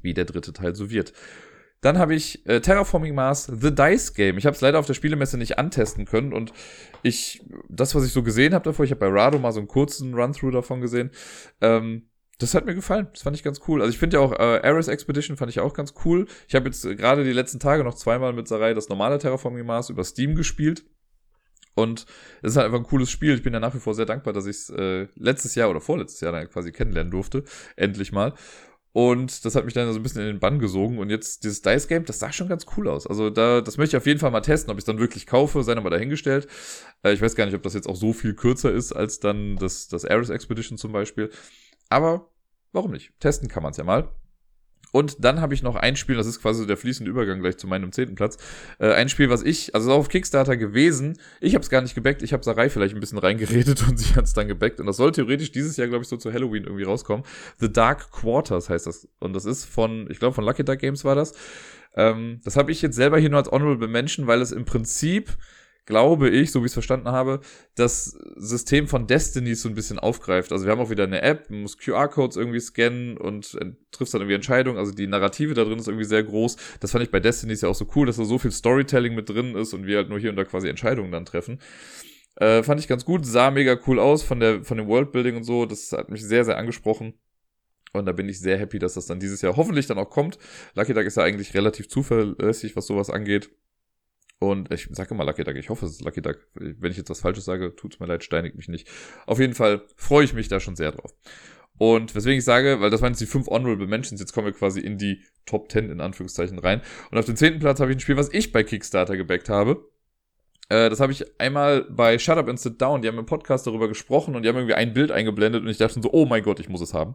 wie der dritte Teil so wird. Dann habe ich äh, Terraforming Mars The Dice Game. Ich habe es leider auf der Spielemesse nicht antesten können und ich, das, was ich so gesehen habe davor, ich habe bei Rado mal so einen kurzen Run-Through davon gesehen, ähm, das hat mir gefallen. Das fand ich ganz cool. Also ich finde ja auch äh, Ares Expedition fand ich auch ganz cool. Ich habe jetzt gerade die letzten Tage noch zweimal mit Sarai das normale Terraforming Mars über Steam gespielt. Und es ist halt einfach ein cooles Spiel. Ich bin ja nach wie vor sehr dankbar, dass ich es äh, letztes Jahr oder vorletztes Jahr dann quasi kennenlernen durfte. Endlich mal. Und das hat mich dann so ein bisschen in den Bann gesogen. Und jetzt dieses Dice Game, das sah schon ganz cool aus. Also da, das möchte ich auf jeden Fall mal testen, ob ich es dann wirklich kaufe, sei aber dahingestellt. Äh, ich weiß gar nicht, ob das jetzt auch so viel kürzer ist als dann das, das Ares Expedition zum Beispiel. Aber warum nicht? Testen kann man es ja mal. Und dann habe ich noch ein Spiel, das ist quasi der fließende Übergang gleich zu meinem zehnten Platz. Äh, ein Spiel, was ich, also auf Kickstarter gewesen, ich habe es gar nicht gebackt, ich habe Sarai vielleicht ein bisschen reingeredet *laughs* und sie hat es dann gebackt. Und das soll theoretisch dieses Jahr, glaube ich, so zu Halloween irgendwie rauskommen. The Dark Quarters heißt das. Und das ist von, ich glaube, von Lucky Duck Games war das. Ähm, das habe ich jetzt selber hier nur als Honorable Mention, weil es im Prinzip glaube ich, so wie ich es verstanden habe, das System von Destiny so ein bisschen aufgreift. Also wir haben auch wieder eine App, man muss QR-Codes irgendwie scannen und trifft dann irgendwie Entscheidungen. Also die Narrative da drin ist irgendwie sehr groß. Das fand ich bei Destiny ja auch so cool, dass da so viel Storytelling mit drin ist und wir halt nur hier und da quasi Entscheidungen dann treffen. Äh, fand ich ganz gut, sah mega cool aus von der von dem Worldbuilding und so. Das hat mich sehr sehr angesprochen. Und da bin ich sehr happy, dass das dann dieses Jahr hoffentlich dann auch kommt. Lucky Duck ist ja eigentlich relativ zuverlässig, was sowas angeht. Und ich sage immer Lucky Duck, ich hoffe, es ist Lucky Duck. Wenn ich jetzt was Falsches sage, tut's mir leid, steinigt mich nicht. Auf jeden Fall freue ich mich da schon sehr drauf. Und weswegen ich sage, weil das waren jetzt die fünf Honorable Mentions, jetzt kommen wir quasi in die Top 10 in Anführungszeichen rein. Und auf dem zehnten Platz habe ich ein Spiel, was ich bei Kickstarter gebackt habe. Äh, das habe ich einmal bei Shut Up and Sit Down, die haben im Podcast darüber gesprochen und die haben irgendwie ein Bild eingeblendet und ich dachte so, oh mein Gott, ich muss es haben.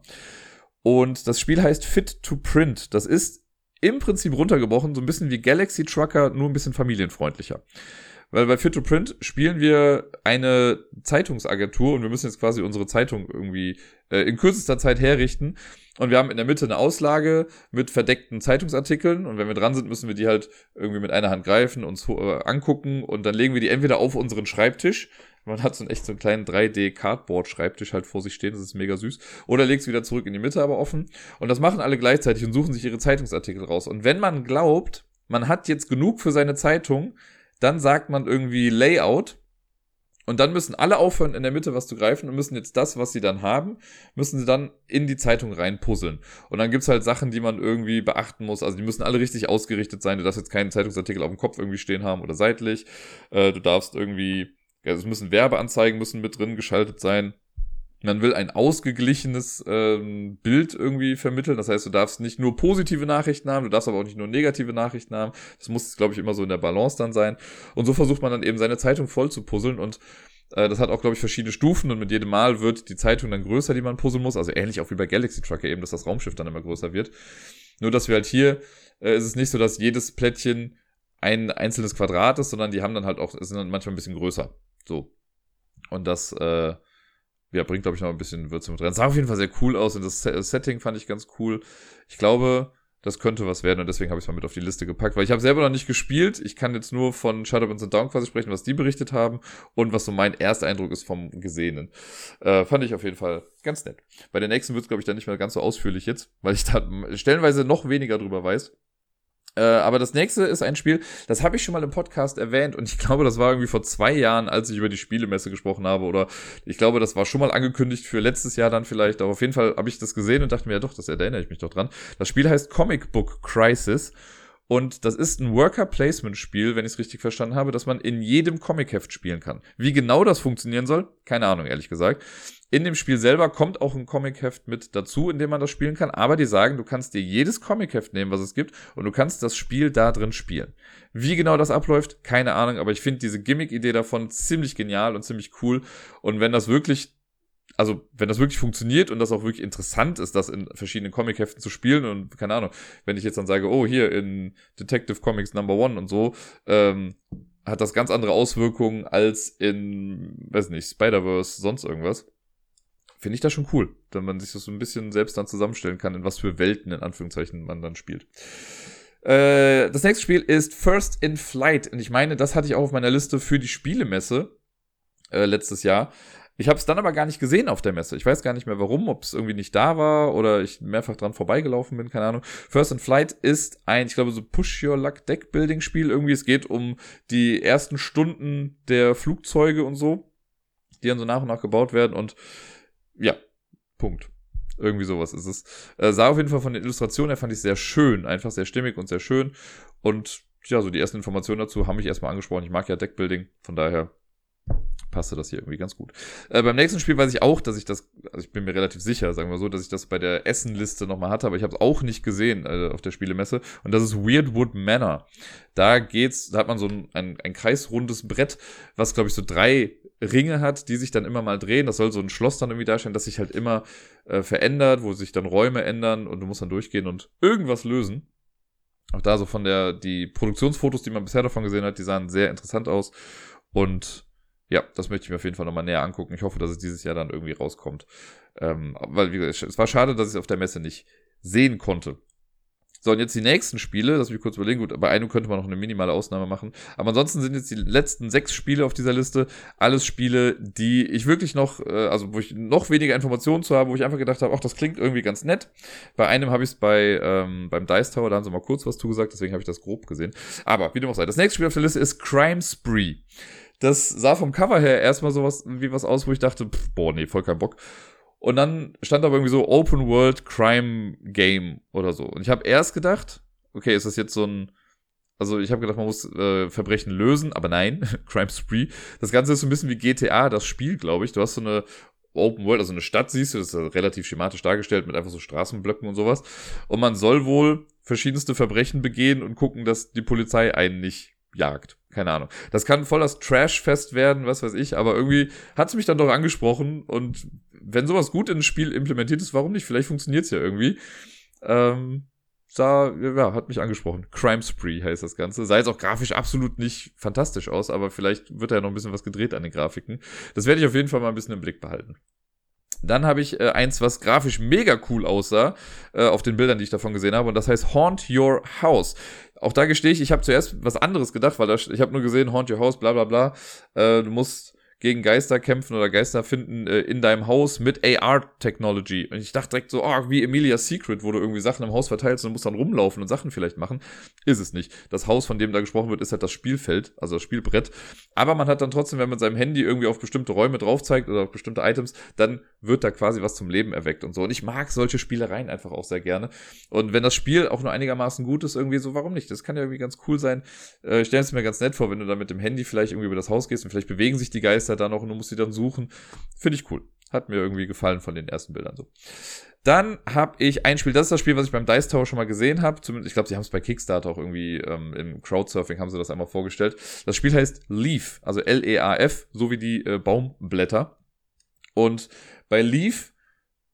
Und das Spiel heißt Fit to Print. Das ist im Prinzip runtergebrochen, so ein bisschen wie Galaxy Trucker, nur ein bisschen familienfreundlicher. Weil bei Fit to Print spielen wir eine Zeitungsagentur und wir müssen jetzt quasi unsere Zeitung irgendwie äh, in kürzester Zeit herrichten. Und wir haben in der Mitte eine Auslage mit verdeckten Zeitungsartikeln. Und wenn wir dran sind, müssen wir die halt irgendwie mit einer Hand greifen, uns äh, angucken und dann legen wir die entweder auf unseren Schreibtisch man hat so einen echt so einen kleinen 3D-Cardboard-Schreibtisch halt vor sich stehen, das ist mega süß. Oder legt es wieder zurück in die Mitte, aber offen. Und das machen alle gleichzeitig und suchen sich ihre Zeitungsartikel raus. Und wenn man glaubt, man hat jetzt genug für seine Zeitung, dann sagt man irgendwie Layout. Und dann müssen alle aufhören, in der Mitte was zu greifen und müssen jetzt das, was sie dann haben, müssen sie dann in die Zeitung reinpuzzeln. Und dann gibt's halt Sachen, die man irgendwie beachten muss. Also die müssen alle richtig ausgerichtet sein. Du darfst jetzt keinen Zeitungsartikel auf dem Kopf irgendwie stehen haben oder seitlich. Äh, du darfst irgendwie also es müssen Werbeanzeigen müssen mit drin geschaltet sein. Man will ein ausgeglichenes ähm, Bild irgendwie vermitteln. Das heißt, du darfst nicht nur positive Nachrichten haben, du darfst aber auch nicht nur negative Nachrichten haben. Das muss, glaube ich, immer so in der Balance dann sein. Und so versucht man dann eben seine Zeitung voll zu puzzeln und äh, das hat auch, glaube ich, verschiedene Stufen und mit jedem Mal wird die Zeitung dann größer, die man puzzeln muss. Also ähnlich auch wie bei Galaxy Trucker eben, dass das Raumschiff dann immer größer wird. Nur, dass wir halt hier, äh, ist es nicht so, dass jedes Plättchen ein einzelnes Quadrat ist, sondern die haben dann halt auch, sind dann manchmal ein bisschen größer. So. Und das, äh, ja, bringt, glaube ich, noch ein bisschen Würze mit rein. Sah auf jeden Fall sehr cool aus und das Setting fand ich ganz cool. Ich glaube, das könnte was werden und deswegen habe ich es mal mit auf die Liste gepackt, weil ich habe selber noch nicht gespielt. Ich kann jetzt nur von Shadow and Down quasi sprechen, was die berichtet haben und was so mein erster Eindruck ist vom Gesehenen. Äh, fand ich auf jeden Fall ganz nett. Bei der nächsten wird es, glaube ich, dann nicht mehr ganz so ausführlich jetzt, weil ich da stellenweise noch weniger drüber weiß. Äh, aber das nächste ist ein Spiel, das habe ich schon mal im Podcast erwähnt und ich glaube, das war irgendwie vor zwei Jahren, als ich über die Spielemesse gesprochen habe oder ich glaube, das war schon mal angekündigt für letztes Jahr dann vielleicht, aber auf jeden Fall habe ich das gesehen und dachte mir, ja doch, das erinnere ich mich doch dran. Das Spiel heißt Comic Book Crisis und das ist ein Worker-Placement-Spiel, wenn ich es richtig verstanden habe, dass man in jedem Comic-Heft spielen kann. Wie genau das funktionieren soll, keine Ahnung, ehrlich gesagt. In dem Spiel selber kommt auch ein Comic-Heft mit dazu, in dem man das spielen kann. Aber die sagen, du kannst dir jedes Comic-Heft nehmen, was es gibt, und du kannst das Spiel da drin spielen. Wie genau das abläuft, keine Ahnung, aber ich finde diese Gimmick-Idee davon ziemlich genial und ziemlich cool. Und wenn das wirklich also wenn das wirklich funktioniert und das auch wirklich interessant ist, das in verschiedenen Comic-Heften zu spielen und keine Ahnung, wenn ich jetzt dann sage, oh, hier in Detective Comics Number One und so, ähm, hat das ganz andere Auswirkungen als in, weiß nicht, Spider-Verse, sonst irgendwas. Finde ich das schon cool, wenn man sich das so ein bisschen selbst dann zusammenstellen kann, in was für Welten, in Anführungszeichen, man dann spielt. Äh, das nächste Spiel ist First in Flight. Und ich meine, das hatte ich auch auf meiner Liste für die Spielemesse äh, letztes Jahr. Ich habe es dann aber gar nicht gesehen auf der Messe. Ich weiß gar nicht mehr warum, ob es irgendwie nicht da war oder ich mehrfach dran vorbeigelaufen bin, keine Ahnung. First in Flight ist ein, ich glaube, so Push Your Luck Deck Building Spiel irgendwie. Es geht um die ersten Stunden der Flugzeuge und so, die dann so nach und nach gebaut werden und ja, Punkt. Irgendwie sowas ist es. Äh, sah auf jeden Fall von den Illustrationen her fand ich sehr schön, einfach sehr stimmig und sehr schön und ja, so die ersten Informationen dazu haben mich erstmal angesprochen. Ich mag ja Deckbuilding, von daher passte das hier irgendwie ganz gut. Äh, beim nächsten Spiel weiß ich auch, dass ich das, also ich bin mir relativ sicher, sagen wir so, dass ich das bei der Essenliste nochmal hatte, aber ich habe es auch nicht gesehen äh, auf der Spielemesse. Und das ist Weirdwood Manor. Da geht's, da hat man so ein, ein, ein kreisrundes Brett, was, glaube ich, so drei Ringe hat, die sich dann immer mal drehen. Das soll so ein Schloss dann irgendwie darstellen, das sich halt immer äh, verändert, wo sich dann Räume ändern und du musst dann durchgehen und irgendwas lösen. Auch da so von der, die Produktionsfotos, die man bisher davon gesehen hat, die sahen sehr interessant aus. Und ja, das möchte ich mir auf jeden Fall nochmal näher angucken. Ich hoffe, dass es dieses Jahr dann irgendwie rauskommt. Ähm, weil, wie gesagt, es war schade, dass ich es auf der Messe nicht sehen konnte. So, und jetzt die nächsten Spiele, lass mich kurz überlegen, gut, bei einem könnte man noch eine minimale Ausnahme machen. Aber ansonsten sind jetzt die letzten sechs Spiele auf dieser Liste alles Spiele, die ich wirklich noch, äh, also wo ich noch weniger Informationen zu habe, wo ich einfach gedacht habe, ach, das klingt irgendwie ganz nett. Bei einem habe ich es bei ähm, beim Dice Tower, da haben sie mal kurz was zugesagt, deswegen habe ich das grob gesehen. Aber wie dem auch sei, das nächste Spiel auf der Liste ist Crime Spree. Das sah vom Cover her erstmal sowas wie was aus, wo ich dachte, pff, boah, nee, voll kein Bock. Und dann stand aber irgendwie so Open World Crime Game oder so. Und ich habe erst gedacht, okay, ist das jetzt so ein. Also ich habe gedacht, man muss äh, Verbrechen lösen, aber nein, *laughs* Crime Spree. Das Ganze ist so ein bisschen wie GTA, das Spiel, glaube ich. Du hast so eine Open World, also eine Stadt siehst du, das ist relativ schematisch dargestellt mit einfach so Straßenblöcken und sowas. Und man soll wohl verschiedenste Verbrechen begehen und gucken, dass die Polizei einen nicht jagt. Keine Ahnung. Das kann voll das Trash-Fest werden, was weiß ich, aber irgendwie hat es mich dann doch angesprochen und wenn sowas gut in ein Spiel implementiert ist, warum nicht? Vielleicht funktioniert es ja irgendwie. Ähm, sah, ja, hat mich angesprochen. Crime Spree heißt das Ganze. Sah jetzt auch grafisch absolut nicht fantastisch aus, aber vielleicht wird da ja noch ein bisschen was gedreht an den Grafiken. Das werde ich auf jeden Fall mal ein bisschen im Blick behalten. Dann habe ich äh, eins, was grafisch mega cool aussah, äh, auf den Bildern, die ich davon gesehen habe, und das heißt Haunt Your House. Auch da gestehe ich, ich habe zuerst was anderes gedacht, weil das, ich habe nur gesehen, Haunt Your House, bla bla bla. Äh, du musst gegen Geister kämpfen oder Geister finden äh, in deinem Haus mit AR-Technology. Und ich dachte direkt so, oh, wie Emilia's Secret, wo du irgendwie Sachen im Haus verteilst und musst dann rumlaufen und Sachen vielleicht machen. Ist es nicht. Das Haus, von dem da gesprochen wird, ist halt das Spielfeld, also das Spielbrett. Aber man hat dann trotzdem, wenn man mit seinem Handy irgendwie auf bestimmte Räume drauf zeigt oder auf bestimmte Items, dann wird da quasi was zum Leben erweckt und so. Und ich mag solche Spielereien einfach auch sehr gerne. Und wenn das Spiel auch nur einigermaßen gut ist, irgendwie so, warum nicht? Das kann ja irgendwie ganz cool sein. Äh, ich stelle es mir ganz nett vor, wenn du da mit dem Handy vielleicht irgendwie über das Haus gehst und vielleicht bewegen sich die Geister da noch und du musst sie dann suchen. Finde ich cool. Hat mir irgendwie gefallen von den ersten Bildern so. Dann habe ich ein Spiel, das ist das Spiel, was ich beim Dice Tower schon mal gesehen habe. Zumindest, ich glaube, sie haben es bei Kickstarter auch irgendwie ähm, im Crowdsurfing haben sie das einmal vorgestellt. Das Spiel heißt Leaf, also L-E-A-F, so wie die äh, Baumblätter. Und bei Leaf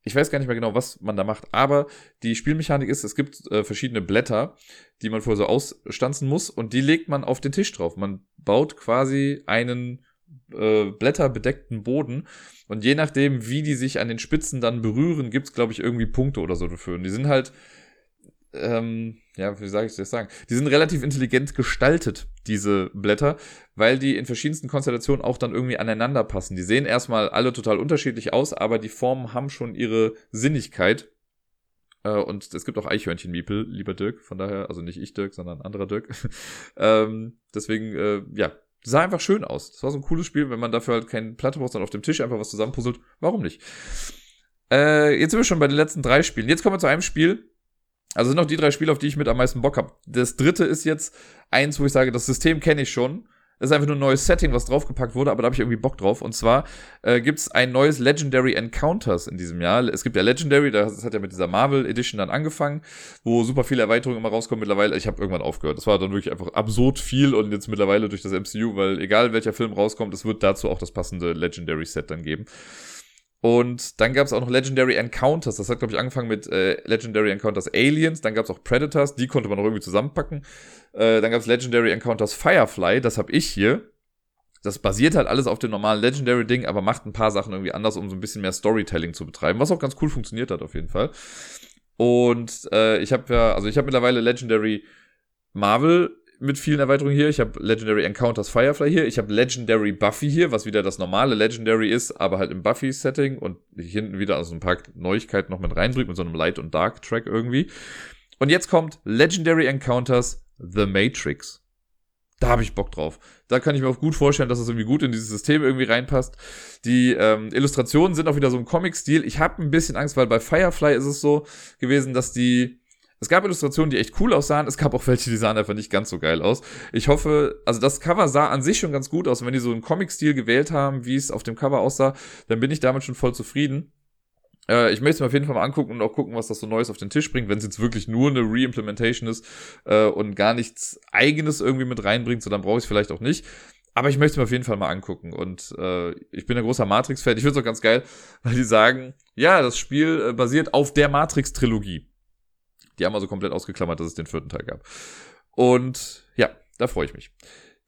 ich weiß gar nicht mehr genau, was man da macht, aber die Spielmechanik ist, es gibt äh, verschiedene Blätter, die man vorher so ausstanzen muss und die legt man auf den Tisch drauf. Man baut quasi einen äh, blätterbedeckten Boden. Und je nachdem, wie die sich an den Spitzen dann berühren, gibt's glaube ich, irgendwie Punkte oder so dafür. Und die sind halt, ähm, ja, wie sage ich das sagen? Die sind relativ intelligent gestaltet, diese Blätter, weil die in verschiedensten Konstellationen auch dann irgendwie aneinander passen. Die sehen erstmal alle total unterschiedlich aus, aber die Formen haben schon ihre Sinnigkeit. Äh, und es gibt auch Eichhörnchen-Miepel, lieber Dirk, von daher, also nicht ich Dirk, sondern anderer Dirk. *laughs* ähm, deswegen, äh, ja, sah einfach schön aus. Das war so ein cooles Spiel, wenn man dafür halt keinen Platte braucht, sondern auf dem Tisch einfach was zusammenpuzzelt. Warum nicht? Äh, jetzt sind wir schon bei den letzten drei Spielen. Jetzt kommen wir zu einem Spiel. Also sind noch die drei Spiele, auf die ich mit am meisten Bock habe. Das dritte ist jetzt eins, wo ich sage, das System kenne ich schon. Das ist einfach nur ein neues Setting, was draufgepackt wurde, aber da habe ich irgendwie Bock drauf. Und zwar äh, gibt es ein neues Legendary Encounters in diesem Jahr. Es gibt ja Legendary, das hat ja mit dieser Marvel Edition dann angefangen, wo super viele Erweiterungen immer rauskommen mittlerweile. Ich habe irgendwann aufgehört. Das war dann wirklich einfach absurd viel und jetzt mittlerweile durch das MCU, weil egal welcher Film rauskommt, es wird dazu auch das passende Legendary Set dann geben. Und dann gab es auch noch Legendary Encounters. Das hat, glaube ich, angefangen mit äh, Legendary Encounters Aliens. Dann gab es auch Predators. Die konnte man noch irgendwie zusammenpacken. Äh, dann gab es Legendary Encounters Firefly. Das habe ich hier. Das basiert halt alles auf dem normalen Legendary-Ding, aber macht ein paar Sachen irgendwie anders, um so ein bisschen mehr Storytelling zu betreiben. Was auch ganz cool funktioniert hat, auf jeden Fall. Und äh, ich habe ja, also ich habe mittlerweile Legendary Marvel mit vielen Erweiterungen hier. Ich habe Legendary Encounters Firefly hier. Ich habe Legendary Buffy hier, was wieder das normale Legendary ist, aber halt im Buffy-Setting und hinten wieder also ein paar Neuigkeiten noch mit reindrückt, mit so einem Light- und Dark-Track irgendwie. Und jetzt kommt Legendary Encounters The Matrix. Da habe ich Bock drauf. Da kann ich mir auch gut vorstellen, dass es das irgendwie gut in dieses System irgendwie reinpasst. Die ähm, Illustrationen sind auch wieder so im Comic-Stil. Ich habe ein bisschen Angst, weil bei Firefly ist es so gewesen, dass die Es gab Illustrationen, die echt cool aussahen. Es gab auch welche, die sahen einfach nicht ganz so geil aus. Ich hoffe, also das Cover sah an sich schon ganz gut aus. Und wenn die so einen Comic-Stil gewählt haben, wie es auf dem Cover aussah, dann bin ich damit schon voll zufrieden. Äh, ich möchte es mir auf jeden Fall mal angucken und auch gucken, was das so Neues auf den Tisch bringt, wenn es jetzt wirklich nur eine Re-Implementation ist äh, und gar nichts Eigenes irgendwie mit reinbringt, so dann brauche ich es vielleicht auch nicht. Aber ich möchte es mir auf jeden Fall mal angucken. Und äh, ich bin ein großer Matrix-Fan. Ich finde es auch ganz geil, weil die sagen, ja, das Spiel äh, basiert auf der Matrix-Trilogie. Die haben also komplett ausgeklammert, dass es den vierten Teil gab. Und ja, da freue ich mich.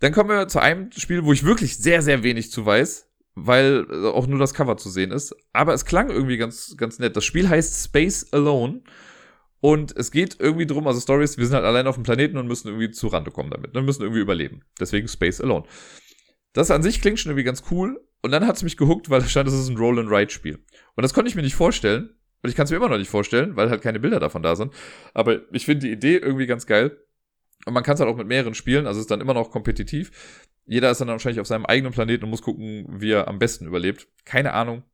Dann kommen wir zu einem Spiel, wo ich wirklich sehr, sehr wenig zu weiß, weil äh, auch nur das Cover zu sehen ist. Aber es klang irgendwie ganz, ganz nett. Das Spiel heißt Space Alone. Und es geht irgendwie drum, also Stories, wir sind halt allein auf dem Planeten und müssen irgendwie zu Rande kommen damit. Wir müssen irgendwie überleben. Deswegen Space Alone. Das an sich klingt schon irgendwie ganz cool. Und dann hat es mich gehuckt, weil es stand, es ist ein Roll-and-Ride-Spiel. Und das konnte ich mir nicht vorstellen. Und ich kann es mir immer noch nicht vorstellen, weil halt keine Bilder davon da sind. Aber ich finde die Idee irgendwie ganz geil. Und man kann es halt auch mit mehreren spielen, also ist dann immer noch kompetitiv. Jeder ist dann wahrscheinlich auf seinem eigenen Planeten und muss gucken, wie er am besten überlebt. Keine Ahnung.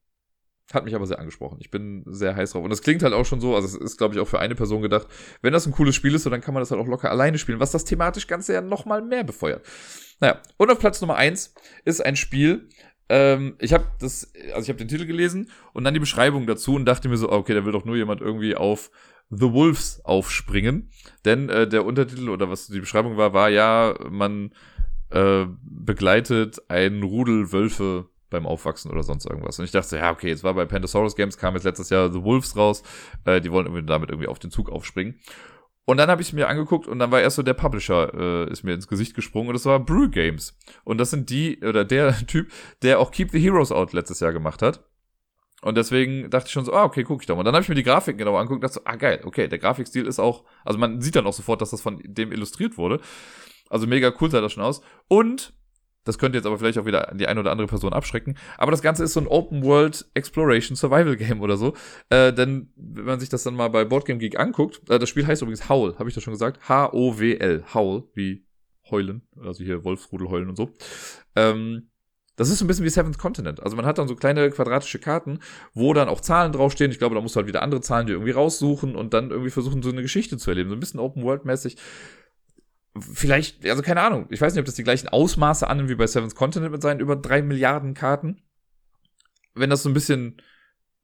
Hat mich aber sehr angesprochen. Ich bin sehr heiß drauf. Und das klingt halt auch schon so, also es ist, glaube ich, auch für eine Person gedacht. Wenn das ein cooles Spiel ist, so, dann kann man das halt auch locker alleine spielen, was das thematisch Ganze ja nochmal mehr befeuert. Naja, und auf Platz Nummer eins ist ein Spiel, ähm, ich habe das, also ich habe den Titel gelesen und dann die Beschreibung dazu und dachte mir so, okay, da will doch nur jemand irgendwie auf The Wolves aufspringen. Denn äh, der Untertitel oder was die Beschreibung war, war ja, man äh, begleitet einen Rudel Wölfe beim Aufwachsen oder sonst irgendwas. Und ich dachte, ja, okay, jetzt war bei Pandasaurus Games, kam jetzt letztes Jahr The Wolves raus, äh, die wollen irgendwie damit irgendwie auf den Zug aufspringen. Und dann habe ich mir angeguckt und dann war erst so der Publisher äh, ist mir ins Gesicht gesprungen und das war Brew Games. Und das sind die oder der *laughs* Typ, der auch Keep the Heroes Out letztes Jahr gemacht hat. Und deswegen dachte ich schon so, ah, okay, guck ich doch mal. Dann habe ich mir die Grafiken genau angeguckt und dachte so, ah, geil, okay, der Grafikstil ist auch, also man sieht dann auch sofort, dass das von dem illustriert wurde. Also mega cool sah das schon aus. Und das könnte jetzt aber vielleicht auch wieder die eine oder andere Person abschrecken. Aber das Ganze ist so ein Open World Exploration Survival Game oder so. Äh, denn wenn man sich das dann mal bei Boardgame Geek anguckt, äh, das Spiel heißt übrigens Howl, habe ich das schon gesagt? H-O-W-L. Howl, wie heulen. Also hier Wolfsrudel heulen und so. Ähm, das ist so ein bisschen wie Seventh Continent. Also man hat dann so kleine quadratische Karten, wo dann auch Zahlen draufstehen. Ich glaube, da musst du halt wieder andere Zahlen dir irgendwie raussuchen und dann irgendwie versuchen, so eine Geschichte zu erleben. So ein bisschen Open World mäßig vielleicht, also keine Ahnung, ich weiß nicht, ob das die gleichen Ausmaße annimmt wie bei Seven's Continent mit seinen über drei Milliarden Karten. Wenn das so ein bisschen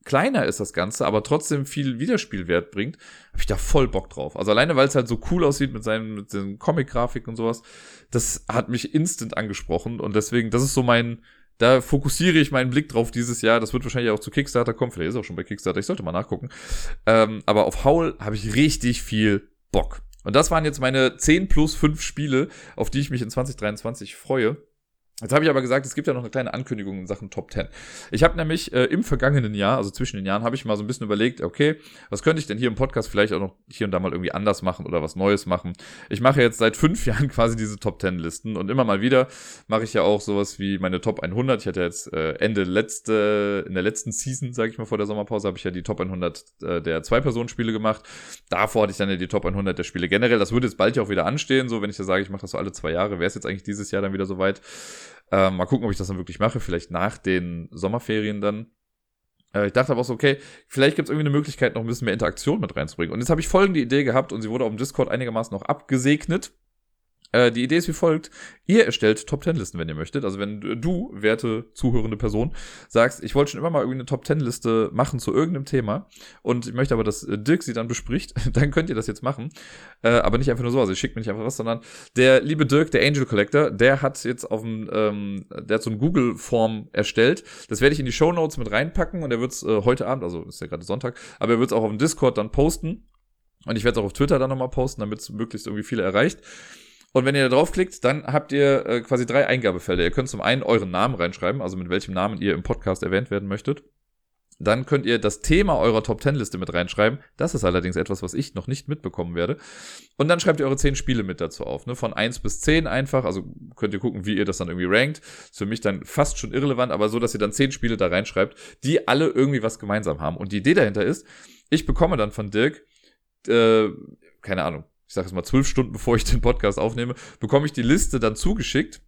kleiner ist, das Ganze, aber trotzdem viel Wiederspielwert bringt, habe ich da voll Bock drauf. Also alleine, weil es halt so cool aussieht mit seinen, mit den Comic-Grafiken und sowas, das hat mich instant angesprochen und deswegen, das ist so mein, da fokussiere ich meinen Blick drauf dieses Jahr. Das wird wahrscheinlich auch zu Kickstarter kommen. Vielleicht ist auch schon bei Kickstarter. Ich sollte mal nachgucken. Ähm, aber auf Howl habe ich richtig viel Bock. Und das waren jetzt meine 10 plus 5 Spiele, auf die ich mich in 2023 freue. Jetzt habe ich aber gesagt, es gibt ja noch eine kleine Ankündigung in Sachen Top 10. Ich habe nämlich äh, im vergangenen Jahr, also zwischen den Jahren, habe ich mal so ein bisschen überlegt, okay, was könnte ich denn hier im Podcast vielleicht auch noch hier und da mal irgendwie anders machen oder was Neues machen. Ich mache jetzt seit fünf *laughs* Jahren quasi diese Top 10 Listen und immer mal wieder mache ich ja auch sowas wie meine Top 100. Ich hatte jetzt äh, Ende letzte, in der letzten Season, sage ich mal vor der Sommerpause, habe ich ja die Top 100 äh, der Zwei-Personen-Spiele gemacht. Davor hatte ich dann ja die Top 100 der Spiele generell. Das würde jetzt bald ja auch wieder anstehen, so wenn ich ja sage, ich mache das so alle zwei Jahre, wäre es jetzt eigentlich dieses Jahr dann wieder soweit. Ähm, mal gucken, ob ich das dann wirklich mache, vielleicht nach den Sommerferien dann. Äh, ich dachte aber auch so, okay, vielleicht gibt es irgendwie eine Möglichkeit, noch ein bisschen mehr Interaktion mit reinzubringen. Und jetzt habe ich folgende Idee gehabt und sie wurde auf dem Discord einigermaßen noch abgesegnet. Äh, die Idee ist wie folgt. Ihr erstellt Top 10 Listen, wenn ihr möchtet. Also wenn du, werte zuhörende Person, sagst, ich wollte schon immer mal irgendwie eine Top 10 Liste machen zu irgendeinem Thema und ich möchte aber, dass Dirk sie dann bespricht, *laughs* dann könnt ihr das jetzt machen. Äh, aber nicht einfach nur so, also ich schicke mir nicht einfach was, sondern der liebe Dirk, der Angel Collector, der hat jetzt auf dem, ähm, der hat so eine Google-Form erstellt. Das werde ich in die Show Notes mit reinpacken und er wird es äh, heute Abend, also ist ja gerade Sonntag, aber er wird es auch auf dem Discord dann posten. Und ich werde es auch auf Twitter dann nochmal posten, damit es möglichst irgendwie viele erreicht. Und wenn ihr da draufklickt, dann habt ihr äh, quasi drei Eingabefelder. Ihr könnt zum einen euren Namen reinschreiben, also mit welchem Namen ihr im Podcast erwähnt werden möchtet. Dann könnt ihr das Thema eurer Top 10 Liste mit reinschreiben. Das ist allerdings etwas, was ich noch nicht mitbekommen werde. Und dann schreibt ihr eure 10 Spiele mit dazu auf. Ne? Von 1 bis 10 einfach. Also könnt ihr gucken, wie ihr das dann irgendwie rankt. Ist für mich dann fast schon irrelevant, aber so, dass ihr dann 10 Spiele da reinschreibt, die alle irgendwie was gemeinsam haben. Und die Idee dahinter ist, ich bekomme dann von Dirk, äh, keine Ahnung, ich sage jetzt mal zwölf Stunden *laughs* bevor ich den Podcast aufnehme, bekomme ich die Liste dann zugeschickt.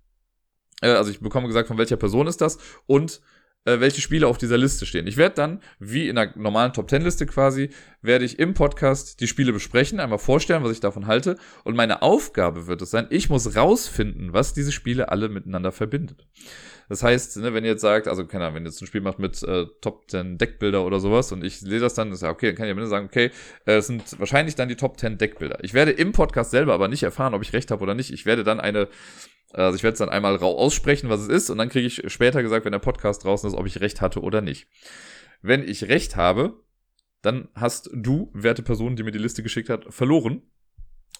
Äh, also ich bekomme gesagt, von welcher Person ist das und äh, welche Spiele auf dieser Liste stehen. Ich werde dann, wie in einer normalen Top Ten Liste quasi, werde ich im Podcast die Spiele besprechen, einmal vorstellen, was ich davon halte. Und meine Aufgabe wird es sein, ich muss rausfinden, was diese Spiele alle miteinander verbindet. Das heißt, ne, wenn ihr jetzt sagt, also keine Ahnung, wenn ihr jetzt ein Spiel macht mit äh, Top 10 Deckbilder oder sowas und ich lese das dann, ist ja okay, dann kann ich am Ende sagen, okay, äh, es sind wahrscheinlich dann die Top 10 Deckbilder. Ich werde im Podcast selber aber nicht erfahren, ob ich recht habe oder nicht. Ich werde dann eine also ich werde es dann einmal aussprechen, was es ist, und dann kriege ich später gesagt, wenn der Podcast draußen ist, ob ich recht hatte oder nicht. Wenn ich recht habe, dann hast du, werte Person, die mir die Liste geschickt hat, verloren.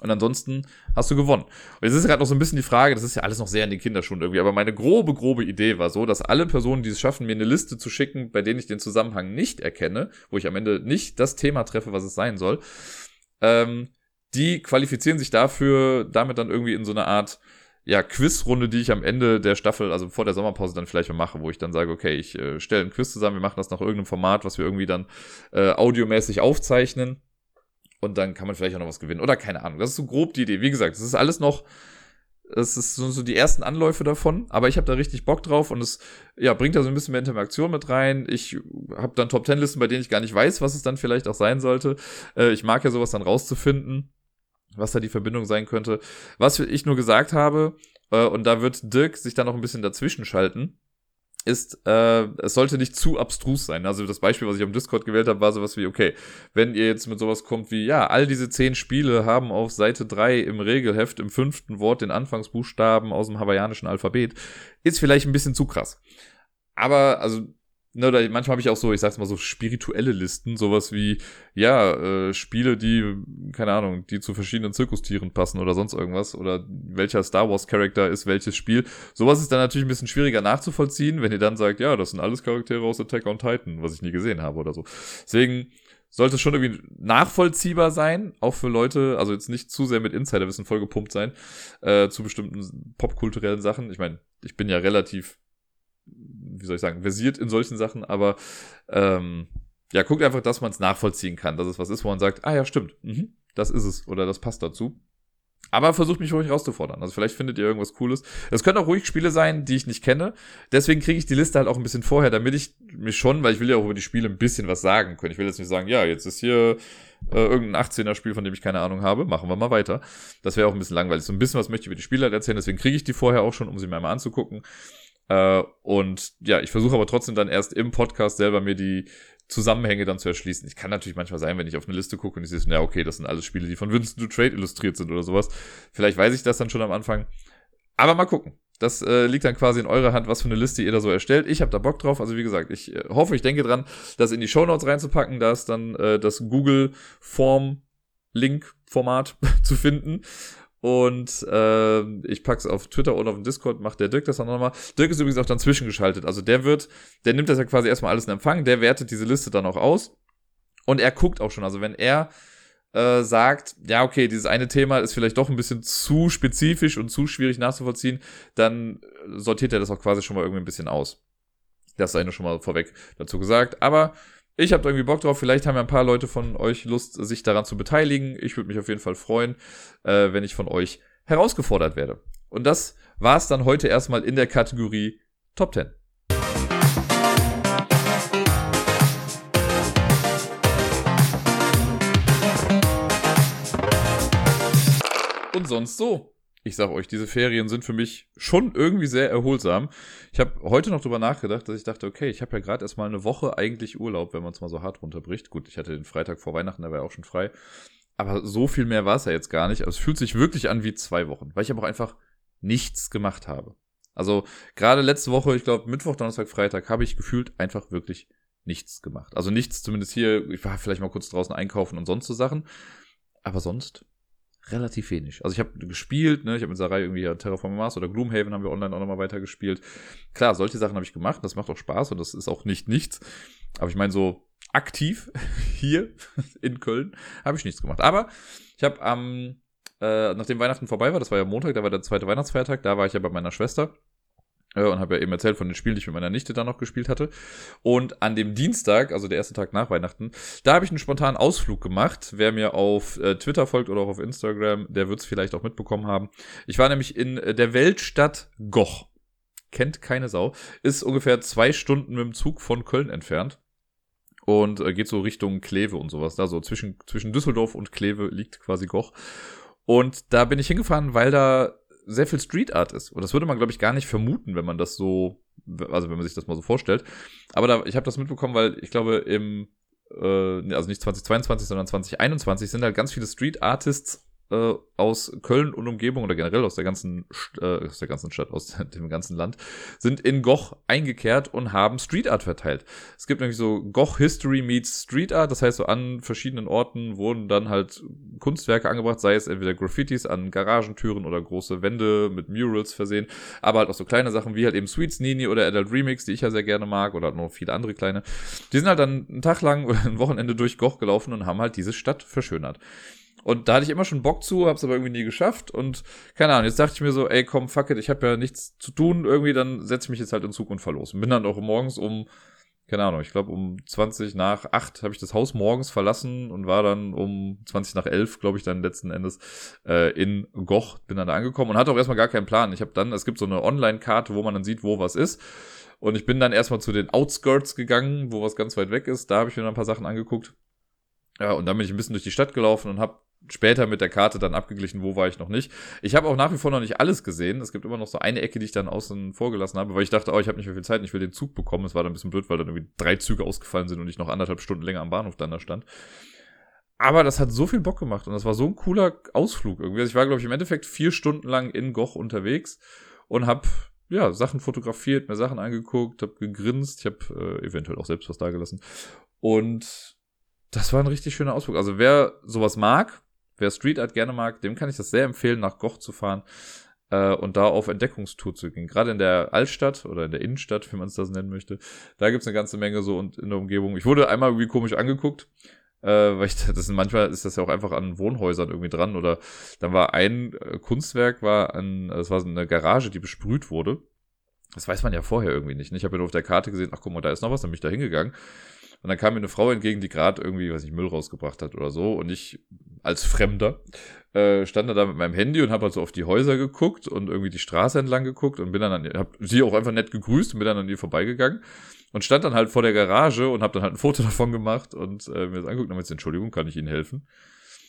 Und ansonsten hast du gewonnen. Und jetzt ist gerade noch so ein bisschen die Frage, das ist ja alles noch sehr in den Kinderschuhen irgendwie, aber meine grobe, grobe Idee war so, dass alle Personen, die es schaffen, mir eine Liste zu schicken, bei denen ich den Zusammenhang nicht erkenne, wo ich am Ende nicht das Thema treffe, was es sein soll, ähm, die qualifizieren sich dafür, damit dann irgendwie in so eine Art ja, Quizrunde, die ich am Ende der Staffel, also vor der Sommerpause dann vielleicht mal mache, wo ich dann sage, okay, ich äh, stelle ein Quiz zusammen, wir machen das nach irgendeinem Format, was wir irgendwie dann äh, audiomäßig aufzeichnen. Und dann kann man vielleicht auch noch was gewinnen. Oder keine Ahnung. Das ist so grob die Idee. Wie gesagt, das ist alles noch, das ist so, so die ersten Anläufe davon, aber ich habe da richtig Bock drauf und es ja, bringt da so ein bisschen mehr Interaktion mit rein. Ich habe dann Top Ten Listen, bei denen ich gar nicht weiß, was es dann vielleicht auch sein sollte. Äh, ich mag ja sowas dann rauszufinden was da die Verbindung sein könnte. Was ich nur gesagt habe, äh, und da wird Dirk sich dann noch ein bisschen dazwischen schalten, ist, äh, es sollte nicht zu abstrus sein. Also das Beispiel, was ich am Discord gewählt habe, war sowas wie, okay, wenn ihr jetzt mit sowas kommt wie, ja, all diese zehn Spiele haben auf Seite drei im Regelheft im fünften Wort den Anfangsbuchstaben aus dem hawaiianischen Alphabet, ist vielleicht ein bisschen zu krass. Aber, also Ne, oder manchmal habe ich auch so, ich sag's mal so, spirituelle Listen, sowas wie, ja, äh, Spiele, die, keine Ahnung, die zu verschiedenen Zirkustieren passen oder sonst irgendwas, oder welcher Star Wars Charakter ist welches Spiel. Sowas ist dann natürlich ein bisschen schwieriger nachzuvollziehen, wenn ihr dann sagt, ja, das sind alles Charaktere aus Attack on Titan, was ich nie gesehen habe oder so. Deswegen sollte es schon irgendwie nachvollziehbar sein, auch für Leute, also jetzt nicht zu sehr mit Insiderwissen vollgepumpt sein, äh, zu bestimmten popkulturellen Sachen. Ich meine, ich bin ja relativ wie soll ich sagen, versiert in solchen Sachen, aber ähm, ja, guckt einfach, dass man es nachvollziehen kann, dass es was ist, wo man sagt, ah ja, stimmt, mhm, das ist es oder das passt dazu. Aber versucht mich ruhig rauszufordern. Also vielleicht findet ihr irgendwas Cooles. Es können auch ruhig Spiele sein, die ich nicht kenne. Deswegen kriege ich die Liste halt auch ein bisschen vorher, damit ich mich schon, weil ich will ja auch über die Spiele ein bisschen was sagen können. Ich will jetzt nicht sagen, ja, jetzt ist hier äh, irgendein 18er Spiel, von dem ich keine Ahnung habe. Machen wir mal weiter. Das wäre auch ein bisschen langweilig. So ein bisschen was möchte ich über die Spiele halt erzählen. Deswegen kriege ich die vorher auch schon, um sie mir mal anzugucken. Äh, und ja, ich versuche aber trotzdem dann erst im Podcast selber mir die Zusammenhänge dann zu erschließen. Ich kann natürlich manchmal sein, wenn ich auf eine Liste gucke und ich sehe, ja, okay, das sind alles Spiele, die von Winston to Trade illustriert sind oder sowas. Vielleicht weiß ich das dann schon am Anfang. Aber mal gucken. Das äh, liegt dann quasi in eurer Hand, was für eine Liste ihr da so erstellt. Ich habe da Bock drauf. Also wie gesagt, ich äh, hoffe, ich denke dran, das in die Show Notes reinzupacken. Da ist dann äh, das Google Form Link Format *laughs* zu finden. Und äh, ich pack's auf Twitter und auf dem Discord, macht der Dirk das dann nochmal. Dirk ist übrigens auch dann zwischengeschaltet. Also der wird, der nimmt das ja quasi erstmal alles in Empfang, der wertet diese Liste dann auch aus. Und er guckt auch schon. Also wenn er äh, sagt, ja, okay, dieses eine Thema ist vielleicht doch ein bisschen zu spezifisch und zu schwierig nachzuvollziehen, dann sortiert er das auch quasi schon mal irgendwie ein bisschen aus. Das sei nur schon mal vorweg dazu gesagt. Aber ich habe irgendwie Bock drauf. Vielleicht haben ja ein paar Leute von euch Lust, sich daran zu beteiligen. Ich würde mich auf jeden Fall freuen, äh, wenn ich von euch herausgefordert werde. Und das war's dann heute erstmal in der Kategorie Top 10. Und sonst so ich sag euch, diese Ferien sind für mich schon irgendwie sehr erholsam. Ich habe heute noch drüber nachgedacht, dass ich dachte, okay, ich habe ja gerade erst mal eine Woche eigentlich Urlaub, wenn man es mal so hart runterbricht. Gut, ich hatte den Freitag vor Weihnachten, da war ja auch schon frei. Aber so viel mehr war es ja jetzt gar nicht. Aber es fühlt sich wirklich an wie zwei Wochen, weil ich aber auch einfach nichts gemacht habe. Also gerade letzte Woche, ich glaube Mittwoch, Donnerstag, Freitag, habe ich gefühlt einfach wirklich nichts gemacht. Also nichts, zumindest hier, ich war vielleicht mal kurz draußen einkaufen und sonst so Sachen. Aber sonst relativ wenig. Also ich habe gespielt, ne, ich habe mit Sarai irgendwie ja Terraform Mars oder Gloomhaven haben wir online auch nochmal weitergespielt. Klar, solche Sachen habe ich gemacht, das macht auch Spaß und das ist auch nicht nichts. Aber ich meine, so aktiv *laughs* hier in Köln habe ich nichts gemacht. Aber ich habe am, äh, nachdem Weihnachten vorbei war, das war ja Montag, da war der zweite Weihnachtsfeiertag, da war ich ja bei meiner Schwester äh, und habe ja eben erzählt von den Spielen, die ich mit meiner Nichte da noch gespielt hatte. Und an dem Dienstag, also der erste Tag nach Weihnachten, da habe ich einen spontanen Ausflug gemacht. Wer mir auf äh, Twitter folgt oder auch auf Instagram, der wird es vielleicht auch mitbekommen haben. Ich war nämlich in äh, der Weltstadt Goch. kennt keine Sau. Ist ungefähr zwei Stunden mit dem Zug von Köln entfernt. Und äh, geht so Richtung Kleve und sowas. Da so zwischen, zwischen Düsseldorf und Kleve liegt quasi Goch. Und da bin ich hingefahren, weil da sehr viel Street Art ist. Und das würde man, glaube ich, gar nicht vermuten, wenn man das so, also wenn man sich das mal so vorstellt. Aber da, ich habe das mitbekommen, weil ich glaube, im, äh, also nicht 2022, sondern 2021 sind halt ganz viele Street Artists äh, aus Köln und Umgebung oder generell aus der ganzen äh, aus der ganzen Stadt, aus *laughs* dem ganzen Land, sind in Goch eingekehrt und haben Street Art verteilt. Es gibt nämlich so Goch History meets Street Art, das heißt so an verschiedenen Orten wurden dann halt Kunstwerke angebracht, sei es entweder Graffitis an Garagentüren oder große Wände mit Murals versehen, aber halt auch so kleine Sachen wie halt eben Sweets Nini oder Adult Remix, die ich ja sehr gerne mag oder noch viele andere kleine. Die sind halt dann einen Tag lang oder *laughs* ein Wochenende durch Goch gelaufen und haben halt diese Stadt verschönert. Und da hatte ich immer schon Bock zu, hab's aber irgendwie nie geschafft. Und keine Ahnung, jetzt dachte ich mir so, ey, komm, fuck it, ich habe ja nichts zu tun irgendwie, dann setze ich mich jetzt halt in Zug und fahr los. Und bin dann auch morgens um, keine Ahnung, ich glaube um 20 nach 8 habe ich das Haus morgens verlassen und war dann um 20 nach 11, glaube ich, dann letzten Endes äh, in Goch, bin dann da angekommen und hatte auch erstmal gar keinen Plan. Ich habe dann, es gibt so eine Online-Karte, wo man dann sieht, wo was ist. Und ich bin dann erstmal zu den Outskirts gegangen, wo was ganz weit weg ist. Da habe ich mir dann ein paar Sachen angeguckt. Ja, und dann bin ich ein bisschen durch die Stadt gelaufen und habe später mit der Karte dann abgeglichen, wo war ich noch nicht. Ich habe auch nach wie vor noch nicht alles gesehen. Es gibt immer noch so eine Ecke, die ich dann außen vorgelassen habe, weil ich dachte, oh, ich habe nicht mehr viel Zeit, ich will den Zug bekommen. Es war dann ein bisschen blöd, weil dann irgendwie drei Züge ausgefallen sind und ich noch anderthalb Stunden länger am Bahnhof dann da stand. Aber das hat so viel Bock gemacht und das war so ein cooler Ausflug irgendwie. Also ich war, glaube ich, im Endeffekt vier Stunden lang in Goch unterwegs und habe ja, Sachen fotografiert, mir Sachen angeguckt, habe gegrinst, ich habe äh, eventuell auch selbst was da gelassen. Und das war ein richtig schöner Ausflug. Also wer sowas mag, Wer Street Art gerne mag, dem kann ich das sehr empfehlen, nach Goch zu fahren äh, und da auf Entdeckungstour zu gehen. Gerade in der Altstadt oder in der Innenstadt, wie man es das nennen möchte. Da gibt's eine ganze Menge so und in der Umgebung. Ich wurde einmal irgendwie komisch angeguckt. Äh, weil ich, *laughs* das sind manchmal ist das ja auch einfach an Wohnhäusern irgendwie dran oder dann war ein äh, Kunstwerk war an das war so eine Garage die besprüht wurde das weiß man ja vorher irgendwie nicht. Ne? Ich habe ja nur auf der Karte gesehen, ach guck mal, da ist noch was, dann bin ich da hingegangen. Und dann kam mir eine Frau entgegen, die gerade irgendwie, weiß ich, Müll rausgebracht hat oder so. Und ich als Fremder äh, stand da mit meinem Handy und habe halt so auf die Häuser geguckt und irgendwie die Straße entlang geguckt und bin dann an ihr, hab sie auch einfach nett gegrüßt und bin dann an ihr vorbeigegangen und stand dann halt vor der Garage und habe dann halt ein Foto *laughs* davon gemacht und äh, mir das angeguckt und dann meinte Entschuldigung, kann ich Ihnen helfen?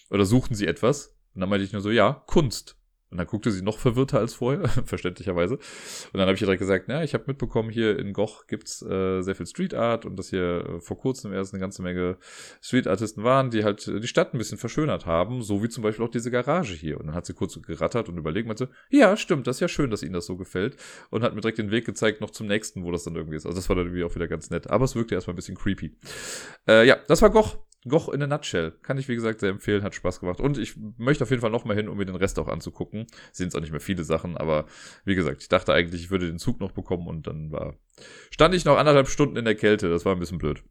Oder suchten Sie etwas? Und dann meinte ich nur so, ja, Kunst. Und dann guckte sie noch verwirrter als vorher, *laughs* verständlicherweise. Und dann habe ich ihr direkt gesagt, ja, ich habe mitbekommen, hier in Goch gibt's äh, sehr viel Street Art und dass hier äh, vor kurzem erst eine ganze Menge Street Artisten waren, die halt die Stadt ein bisschen verschönert haben, so wie zum Beispiel auch diese Garage hier. Und dann hat sie kurz gerattert und überlegt, meinte, ja, stimmt, das ist ja schön, dass Ihnen das so gefällt. Und hat mir direkt den Weg gezeigt, noch zum nächsten, wo das dann irgendwie ist. Also das war dann irgendwie auch wieder ganz nett. Aber es wirkte erstmal ein bisschen creepy. Äh, ja, das war Goch. Goch in a Nutshell. Kann ich, wie gesagt, sehr empfehlen, hat Spaß gemacht. Und ich möchte auf jeden Fall nochmal hin, um mir den Rest auch anzugucken. Sind es auch nicht mehr viele Sachen, aber wie gesagt, ich dachte eigentlich, ich würde den Zug noch bekommen und dann war, stand ich noch anderthalb Stunden in der Kälte. Das war ein bisschen blöd.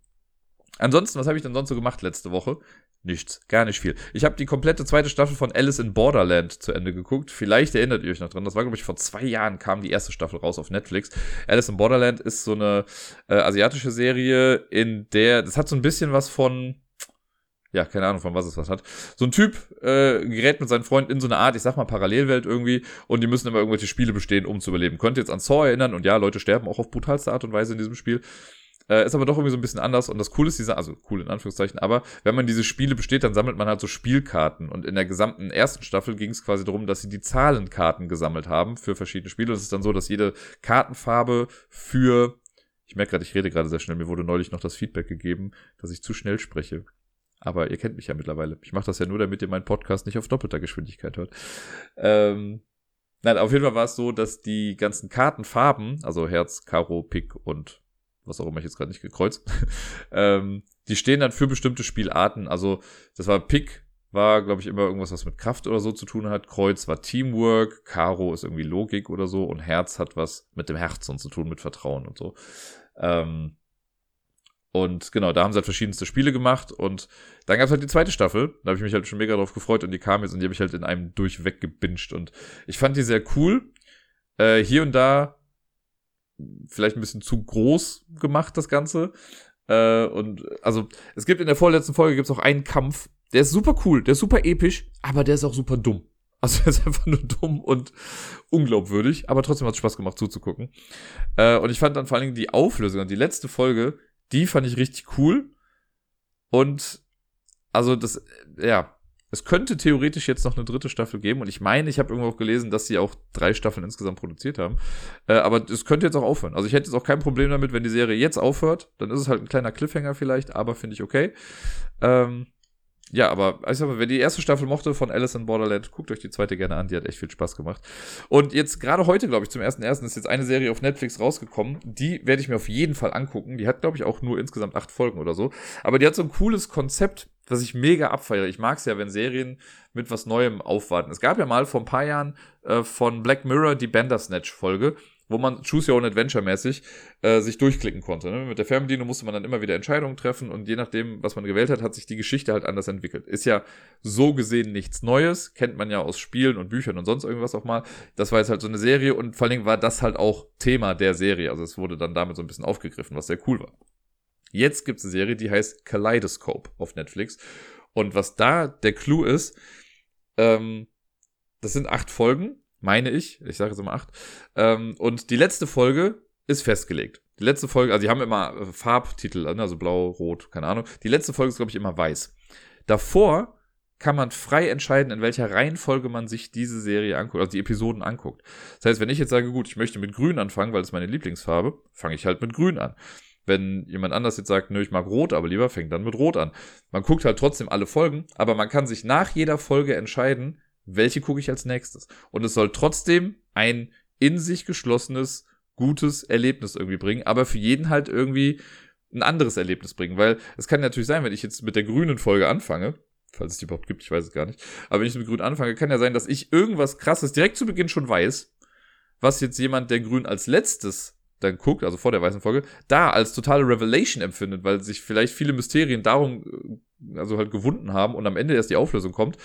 Ansonsten, was habe ich denn sonst so gemacht letzte Woche? Nichts, gar nicht viel. Ich habe die komplette zweite Staffel von Alice in Borderland zu Ende geguckt. Vielleicht erinnert ihr euch noch dran. Das war, glaube ich, vor zwei Jahren kam die erste Staffel raus auf Netflix. Alice in Borderland ist so eine äh, asiatische Serie, in der, das hat so ein bisschen was von, ja, keine Ahnung, von was es was hat. So ein Typ äh, gerät mit seinen Freunden in so eine Art, ich sag mal, Parallelwelt irgendwie und die müssen immer irgendwelche Spiele bestehen, um zu überleben. Könnt ihr jetzt an Saw erinnern und ja, Leute sterben auch auf brutalste Art und Weise in diesem Spiel. Äh, ist aber doch irgendwie so ein bisschen anders und das Coole ist diese, also cool in Anführungszeichen, aber wenn man diese Spiele besteht, dann sammelt man halt so Spielkarten und in der gesamten ersten Staffel ging es quasi darum, dass sie die Zahlenkarten gesammelt haben für verschiedene Spiele. Und es ist dann so, dass jede Kartenfarbe für ich merke gerade, ich rede gerade sehr schnell. Mir wurde neulich noch das Feedback gegeben, dass ich zu schnell spreche. Aber ihr kennt mich ja mittlerweile. Ich mache das ja nur, damit ihr meinen Podcast nicht auf doppelter Geschwindigkeit hört. Ähm, nein, auf jeden Fall war es so, dass die ganzen Kartenfarben, also Herz, Karo, Pik und was auch immer ich jetzt gerade nicht gekreuzt, *laughs* ähm, die stehen dann für bestimmte Spielarten. Also das war Pik, war, glaube ich, immer irgendwas, was mit Kraft oder so zu tun hat. Kreuz war Teamwork, Karo ist irgendwie Logik oder so und Herz hat was mit dem Herzen zu tun, mit Vertrauen und so. Ähm, und genau, da haben sie halt verschiedenste Spiele gemacht und dann gab es halt die zweite Staffel. Da habe ich mich halt schon mega drauf gefreut und die kam jetzt und die habe ich halt in einem durchweg gebinged und ich fand die sehr cool. Äh, hier und da vielleicht ein bisschen zu groß gemacht, das Ganze. Äh, und also es gibt in der vorletzten Folge gibt's auch einen Kampf, der ist super cool, der ist super episch, aber der ist auch super dumm. Also *laughs* er ist einfach nur dumm und unglaubwürdig, aber trotzdem hat es Spaß gemacht zuzugucken. Äh, und ich fand dann vor allen Dingen die Auflösung, die letzte Folge, die fand ich richtig cool. Und also das, ja, es könnte theoretisch jetzt noch eine dritte Staffel geben. Und ich meine, ich habe irgendwo auch gelesen, dass sie auch drei Staffeln insgesamt produziert haben. Äh, aber es könnte jetzt auch aufhören. Also ich hätte jetzt auch kein Problem damit, wenn die Serie jetzt aufhört. Dann ist es halt ein kleiner Cliffhanger vielleicht, aber finde ich okay. Ähm, ja, aber ich sag mal, wer die erste Staffel mochte von Alice in Borderland, guckt euch die zweite gerne an, die hat echt viel Spaß gemacht. Und jetzt gerade heute, glaube ich, zum ersten ersten ist jetzt eine Serie auf Netflix rausgekommen. Die werde ich mir auf jeden Fall angucken. Die hat, glaube ich, auch nur insgesamt acht Folgen oder so. Aber die hat so ein cooles Konzept, was ich mega abfeiere. Ich mag es ja, wenn Serien mit was Neuem aufwarten. Es gab ja mal vor ein paar Jahren äh, von Black Mirror die Bandersnatch-Folge wo man Choose Your Own Adventure mäßig äh, sich durchklicken konnte. Ne? Mit der Fernbedienung musste man dann immer wieder Entscheidungen treffen und je nachdem, was man gewählt hat, hat sich die Geschichte halt anders entwickelt. Ist ja so gesehen nichts Neues, kennt man ja aus Spielen und Büchern und sonst irgendwas auch mal. Das war jetzt halt so eine Serie und vor allen Dingen war das halt auch Thema der Serie. Also es wurde dann damit so ein bisschen aufgegriffen, was sehr cool war. Jetzt gibt es eine Serie, die heißt Kaleidoscope auf Netflix. Und was da der Clou ist, ähm, das sind acht Folgen meine ich. Ich sage jetzt immer acht. Ähm, und die letzte Folge ist festgelegt. Die letzte Folge, also die haben immer äh, Farbtitel, ne, also blau, rot, keine Ahnung. Die letzte Folge ist, glaube ich, immer weiß. Davor kann man frei entscheiden, in welcher Reihenfolge man sich diese Serie anguckt, also die Episoden anguckt. Das heißt, wenn ich jetzt sage, gut, ich möchte mit Grün anfangen, weil es meine Lieblingsfarbe, fange ich halt mit Grün an. Wenn jemand anders jetzt sagt, nö, ich mag Rot, aber lieber fängt dann mit Rot an. Man guckt halt trotzdem alle Folgen, aber man kann sich nach jeder Folge entscheiden, welche gucke ich als nächstes. Und es soll trotzdem ein in sich geschlossenes, gutes Erlebnis irgendwie bringen, aber für jeden halt irgendwie ein anderes Erlebnis bringen, weil es kann natürlich sein, wenn ich jetzt mit der grünen Folge anfange, falls es die überhaupt gibt, ich weiß es gar nicht, aber wenn ich mit grün anfange, kann ja sein, dass ich irgendwas krasses direkt zu Beginn schon weiß, was jetzt jemand, der grün als letztes dann guckt, also vor der weißen Folge, da als totale Revelation empfindet, weil sich vielleicht viele Mysterien darum, äh, also halt gewunden haben und am Ende erst die Auflösung kommt.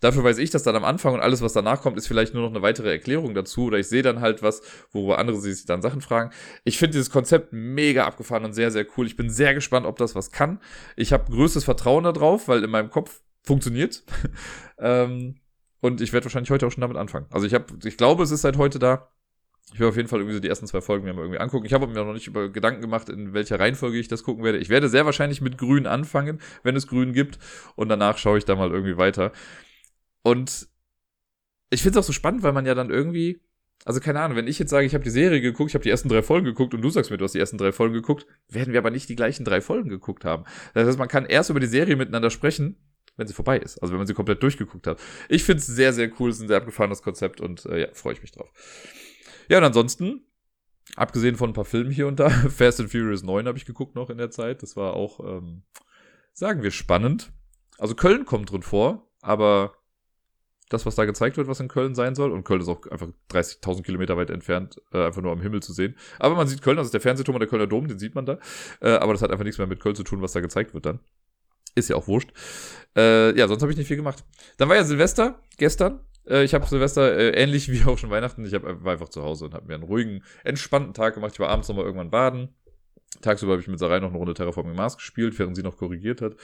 Dafür weiß ich das dann am Anfang und alles, was danach kommt, ist vielleicht nur noch eine weitere Erklärung dazu oder ich sehe dann halt was, worüber andere sich dann Sachen fragen. Ich finde dieses Konzept mega abgefahren und sehr, sehr cool. Ich bin sehr gespannt, ob das was kann. Ich habe größtes Vertrauen darauf, weil in meinem Kopf funktioniert. *laughs* ähm, und ich werde wahrscheinlich heute auch schon damit anfangen. Also ich habe, ich glaube, es ist seit heute da. Ich werde auf jeden Fall irgendwie so die ersten zwei Folgen mir mal irgendwie angucken. Ich habe mir noch nicht über Gedanken gemacht, in welcher Reihenfolge ich das gucken werde. Ich werde sehr wahrscheinlich mit Grün anfangen, wenn es Grün gibt. Und danach schaue ich da mal irgendwie weiter. Und ich finde es auch so spannend, weil man ja dann irgendwie, also keine Ahnung, wenn ich jetzt sage, ich habe die Serie geguckt, ich habe die ersten drei Folgen geguckt und du sagst mir, du hast die ersten drei Folgen geguckt, werden wir aber nicht die gleichen drei Folgen geguckt haben. Das heißt, man kann erst über die Serie miteinander sprechen, wenn sie vorbei ist. Also wenn man sie komplett durchgeguckt hat. Ich finde es sehr, sehr cool, es ist ein sehr abgefahrenes Konzept und äh, ja, freue ich mich drauf. Ja, und ansonsten, abgesehen von ein paar Filmen hier und da, *laughs* Fast and Furious 9 habe ich geguckt noch in der Zeit. Das war auch, ähm, sagen wir, spannend. Also Köln kommt drin vor, aber das, was da gezeigt wird, was in Köln sein soll. Und Köln ist auch einfach 30.000 Kilometer weit entfernt, äh, einfach nur am Himmel zu sehen. Aber man sieht Köln, das ist der Fernsehturm und der Kölner Dom, den sieht man da. Äh, aber das hat einfach nichts mehr mit Köln zu tun, was da gezeigt wird dann. Ist ja auch wurscht. Äh, ja, sonst habe ich nicht viel gemacht. Dann war ja Silvester gestern. Äh, ich habe Silvester äh, ähnlich wie auch schon Weihnachten. Ich hab, war einfach zu Hause und habe mir einen ruhigen, entspannten Tag gemacht. Ich war abends nochmal irgendwann baden. Tagsüber habe ich mit Sarai noch eine Runde Terraforming Mars gespielt, während sie noch korrigiert hat.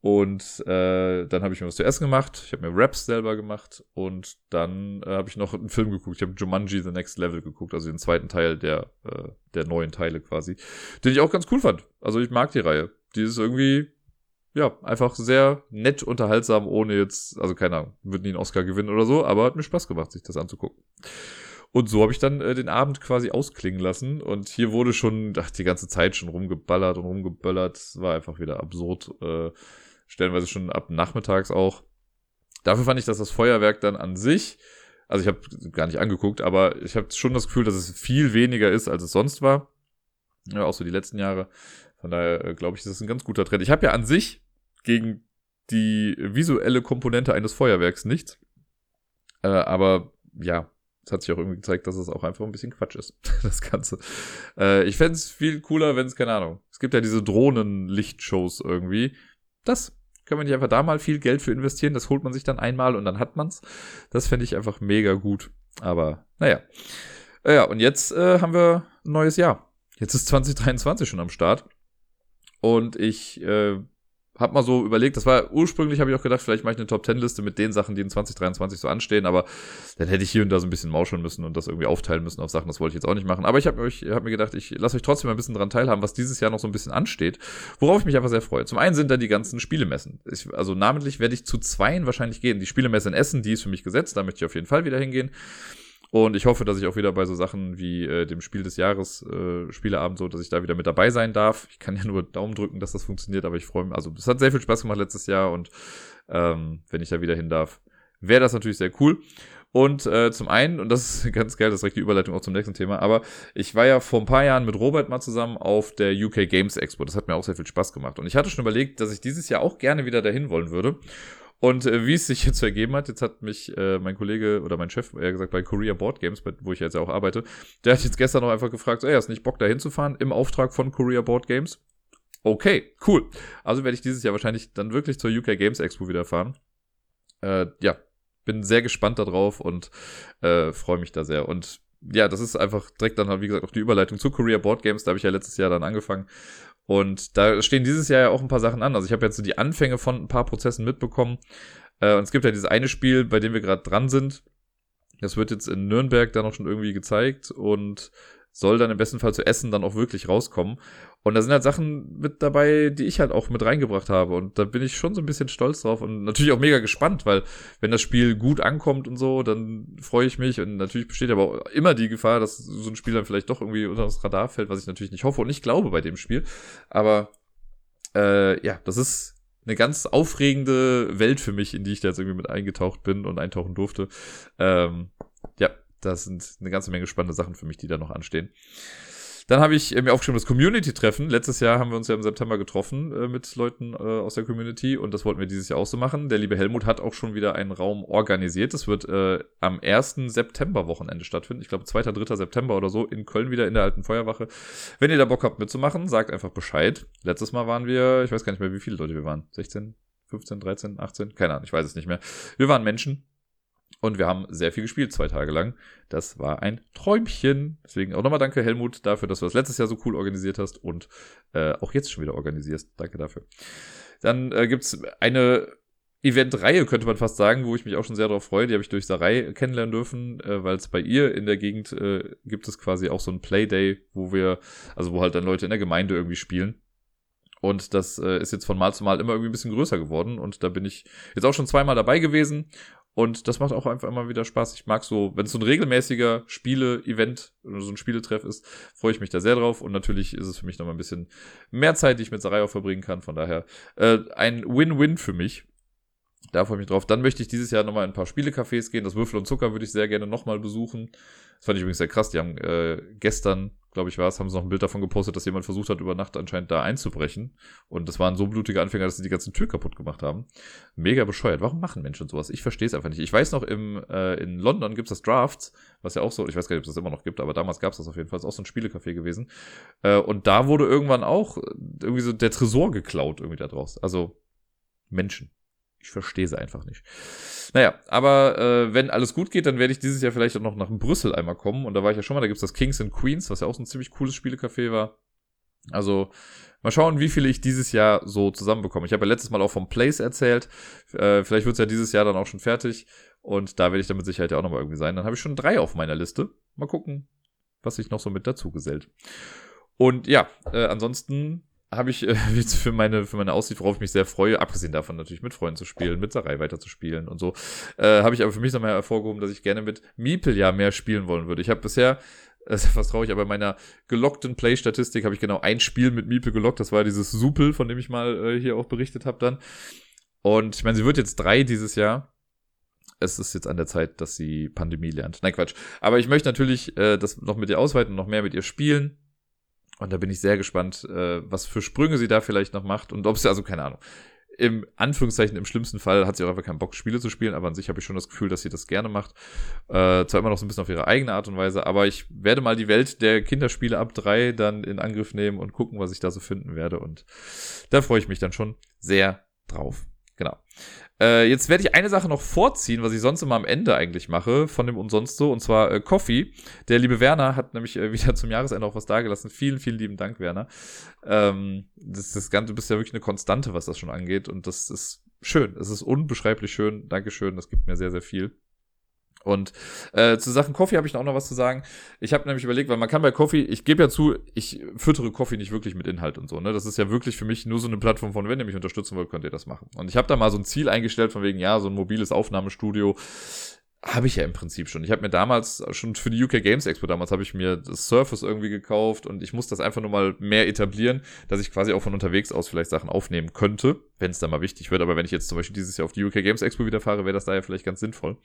Und äh, dann habe ich mir was zu essen gemacht. Ich habe mir Raps selber gemacht. Und dann äh, habe ich noch einen Film geguckt. Ich habe Jumanji The Next Level geguckt, also den zweiten Teil der, äh, der neuen Teile quasi. Den ich auch ganz cool fand. Also ich mag die Reihe. Die ist irgendwie, ja, einfach sehr nett unterhaltsam, ohne jetzt, also keine Ahnung, wird nie einen Oscar gewinnen oder so, aber hat mir Spaß gemacht, sich das anzugucken. Und so habe ich dann äh, den Abend quasi ausklingen lassen. Und hier wurde schon, ach, die ganze Zeit schon rumgeballert und rumgeböllert. War einfach wieder absurd. Äh, stellenweise schon ab nachmittags auch. Dafür fand ich, dass das Feuerwerk dann an sich, also ich habe gar nicht angeguckt, aber ich habe schon das Gefühl, dass es viel weniger ist, als es sonst war. Ja, auch so die letzten Jahre. Von daher äh, glaube ich, ist das ein ganz guter Trend. Ich habe ja an sich gegen die visuelle Komponente eines Feuerwerks nichts. Äh, aber ja, es hat sich auch irgendwie gezeigt, dass es auch einfach ein bisschen Quatsch ist, *laughs* das Ganze. Äh, ich fände es viel cooler, wenn es, keine Ahnung, es gibt ja diese Drohnen-Lichtshows irgendwie. Das kann man nicht einfach da mal viel Geld für investieren. Das holt man sich dann einmal und dann hat man's. Das fände ich einfach mega gut. Aber naja. Äh, ja, und jetzt äh, haben wir ein neues Jahr. Jetzt ist 2023 schon am Start. Und ich äh, hab mal so überlegt, das war ursprünglich, habe ich auch gedacht, vielleicht mache ich eine Top-10-Liste mit den Sachen, die in 2023 so anstehen, aber dann hätte ich hier und da so ein bisschen mauscheln müssen und das irgendwie aufteilen müssen auf Sachen, das wollte ich jetzt auch nicht machen. Aber ich habe hab mir gedacht, ich lasse euch trotzdem ein bisschen dran teilhaben, was dieses Jahr noch so ein bisschen ansteht, worauf ich mich einfach sehr freue. Zum einen sind da die ganzen Spielemessen. Ich, also namentlich werde ich zu zweien wahrscheinlich gehen. Die Spielemesse in Essen, die ist für mich gesetzt, da möchte ich auf jeden Fall wieder hingehen. Und ich hoffe, dass ich auch wieder bei so Sachen wie äh, dem Spiel des Jahres, äh, Spieleabend, so, dass ich da wieder mit dabei sein darf. Ich kann ja nur Daumen drücken, dass das funktioniert, aber ich freue mich. Also, es hat sehr viel Spaß gemacht letztes Jahr und ähm, wenn ich da wieder hin darf, wäre das natürlich sehr cool. Und äh, zum einen, und das ist *laughs* ganz geil, das ist direkt die Überleitung auch zum nächsten Thema, aber ich war ja vor ein paar Jahren mit Robert mal zusammen auf der UK Games Expo. Das hat mir auch sehr viel Spaß gemacht. Und ich hatte schon überlegt, dass ich dieses Jahr auch gerne wieder dahin wollen würde. Und äh, wie es sich jetzt ergeben hat, jetzt hat mich äh, mein Kollege oder mein Chef, eher gesagt, bei Korea Board Games, wo ich jetzt ja auch arbeite, der hat jetzt gestern noch einfach gefragt, ey, hast nicht Bock da hinzufahren im Auftrag von Korea Board Games? Okay, cool. Also werde ich dieses Jahr wahrscheinlich dann wirklich zur UK Games Expo wieder fahren. Äh, ja, bin sehr gespannt darauf und äh, freue mich da sehr. Und ja, das ist einfach direkt dann, wie gesagt, auch die Überleitung zu Korea Board Games. Da habe ich ja letztes Jahr dann angefangen und da stehen dieses Jahr ja auch ein paar Sachen an. Also ich habe jetzt so die Anfänge von ein paar Prozessen mitbekommen. Äh, und es gibt ja dieses eine Spiel, bei dem wir gerade dran sind. Das wird jetzt in Nürnberg dann auch schon irgendwie gezeigt und soll dann im besten Fall zu Essen dann auch wirklich rauskommen. Und da sind halt Sachen mit dabei, die ich halt auch mit reingebracht habe. Und da bin ich schon so ein bisschen stolz drauf und natürlich auch mega gespannt, weil wenn das Spiel gut ankommt und so, dann freue ich mich. Und natürlich besteht aber auch immer die Gefahr, dass so ein Spiel dann vielleicht doch irgendwie unter das Radar fällt, was ich natürlich nicht hoffe und nicht glaube bei dem Spiel. Aber äh, ja, das ist eine ganz aufregende Welt für mich, in die ich da jetzt irgendwie mit eingetaucht bin und eintauchen durfte. Ähm, ja, das sind eine ganze Menge spannende Sachen für mich, die da noch anstehen. Dann habe ich äh, mir aufgeschrieben, das Community-Treffen. Letztes Jahr haben wir uns ja im September getroffen äh, mit Leuten äh, aus der Community und das wollten wir dieses Jahr auch so machen. Der liebe Helmut hat auch schon wieder einen Raum organisiert. Das wird äh, am 1. September-Wochenende stattfinden. Ich glaube, 2., 3. September oder so in Köln wieder in der alten Feuerwache. Wenn ihr da Bock habt mitzumachen, sagt einfach Bescheid. Letztes Mal waren wir, ich weiß gar nicht mehr, wie viele Leute wir waren. 16, 15, 13, 18? Keine Ahnung, ich weiß es nicht mehr. Wir waren Menschen. Und wir haben sehr viel gespielt, zwei Tage lang. Das war ein Träumchen. Deswegen auch nochmal danke, Helmut, dafür, dass du das letztes Jahr so cool organisiert hast und äh, auch jetzt schon wieder organisierst. Danke dafür. Dann äh, gibt's eine Eventreihe, könnte man fast sagen, wo ich mich auch schon sehr darauf freue. Die habe ich durch Sarai kennenlernen dürfen, äh, weil es bei ihr in der Gegend äh, gibt es quasi auch so ein Playday, wo wir, also wo halt dann Leute in der Gemeinde irgendwie spielen. Und das äh, ist jetzt von Mal zu Mal immer irgendwie ein bisschen größer geworden. Und da bin ich jetzt auch schon zweimal dabei gewesen. Und das macht auch einfach immer wieder Spaß. Ich mag so, wenn es so ein regelmäßiger Spiele-Event oder so ein Spieletreff ist, freue ich mich da sehr drauf. Und natürlich ist es für mich noch mal ein bisschen mehr Zeit, die ich mit auch verbringen kann. Von daher äh, ein Win-Win für mich. Da freue ich mich drauf. Dann möchte ich dieses Jahr nochmal in ein paar Spielecafés gehen. Das Würfel und Zucker würde ich sehr gerne nochmal besuchen. Das fand ich übrigens sehr krass. Die haben äh, gestern, glaube ich, war es, haben sie noch ein Bild davon gepostet, dass jemand versucht hat, über Nacht anscheinend da einzubrechen. Und das waren so blutige Anfänger, dass sie die ganzen Tür kaputt gemacht haben. Mega bescheuert. Warum machen Menschen sowas? Ich verstehe es einfach nicht. Ich weiß noch, im, äh, in London gibt es das Drafts, was ja auch so, ich weiß gar nicht, ob es das immer noch gibt, aber damals gab es das auf jeden Fall. Das ist auch so ein Spielecafé gewesen. Äh, und da wurde irgendwann auch irgendwie so der Tresor geklaut irgendwie da draus. Also Menschen. Ich verstehe sie einfach nicht. Naja, aber äh, wenn alles gut geht, dann werde ich dieses Jahr vielleicht auch noch nach Brüssel einmal kommen. Und da war ich ja schon mal, da gibt's das Kings and Queens, was ja auch so ein ziemlich cooles Spielecafé war. Also mal schauen, wie viele ich dieses Jahr so zusammenbekomme. Ich habe ja letztes Mal auch vom Place erzählt. Äh, vielleicht wird's ja dieses Jahr dann auch schon fertig. Und da werde ich dann mit Sicherheit ja auch nochmal irgendwie sein. Dann habe ich schon drei auf meiner Liste. Mal gucken, was sich noch so mit dazu gesellt. Und ja, äh, ansonsten habe ich äh, *laughs* jetzt für meine, für meine Aussicht, worauf ich mich sehr freue, abgesehen davon natürlich mit Freunden zu spielen, mit Sarai weiterzuspielen und so, äh, habe ich aber für mich nochmal hervorgehoben, dass ich gerne mit Miepel ja mehr spielen wollen würde. Ich habe bisher, *laughs* das ist fast traurig, aber in meiner gelockten Play-Statistik habe ich genau ein Spiel mit Miepel gelockt. Das war dieses Supel, von dem ich mal äh, hier auch berichtet habe dann. Und ich meine, sie wird jetzt drei dieses Jahr. Es ist jetzt an der Zeit, dass sie Pandemie lernt. Nein, Quatsch. Aber ich möchte natürlich äh, das noch mit ihr ausweiten und noch mehr mit ihr spielen und da bin ich sehr gespannt, äh, was für Sprünge sie da vielleicht noch macht und ob sie, also keine Ahnung. Im Anführungszeichen, im schlimmsten Fall hat sie auch einfach keinen Bock, Spiele zu spielen, aber an sich habe ich schon das Gefühl, dass sie das gerne macht. Äh, zwar immer noch so ein bisschen auf ihre eigene Art und Weise, aber ich werde mal die Welt der Kinderspiele ab drei dann in Angriff nehmen und gucken, was ich da so finden werde. Und da freue ich mich dann schon sehr drauf. Genau. Äh, jetzt werde ich eine Sache noch vorziehen, was ich sonst immer am Ende eigentlich mache, von dem und so, und zwar äh, Coffee. Der liebe Werner hat nämlich äh, *laughs* wieder zum Jahresende auch was dagelassen. Vielen, vielen lieben Dank, Werner. Ähm, das, das Ganze, du bist ja wirklich eine Konstante, was das schon angeht, und das ist schön. Es ist unbeschreiblich schön. Dankeschön, das gibt mir sehr, sehr viel. Und äh, zu Sachen Coffee habe ich auch noch was zu sagen. Ich habe nämlich überlegt, weil man kann bei Coffee, ich gebe ja zu, ich füttere Coffee nicht wirklich mit Inhalt und so. Ne? Das ist ja wirklich für mich nur so eine Plattform von, wenn ihr mich unterstützen wollt, könnt ihr das machen. Und ich habe da mal so ein Ziel eingestellt von wegen, ja, so ein mobiles Aufnahmestudio habe ich ja im Prinzip schon. Ich habe mir damals schon für die UK Games Expo damals habe ich mir das Surface irgendwie gekauft und ich muss das einfach nur mal mehr etablieren, dass ich quasi auch von unterwegs aus vielleicht Sachen aufnehmen könnte, wenn es da mal wichtig wird. Aber wenn ich jetzt zum Beispiel dieses Jahr auf die UK Games Expo wieder fahre, wäre das da ja vielleicht ganz sinnvoll.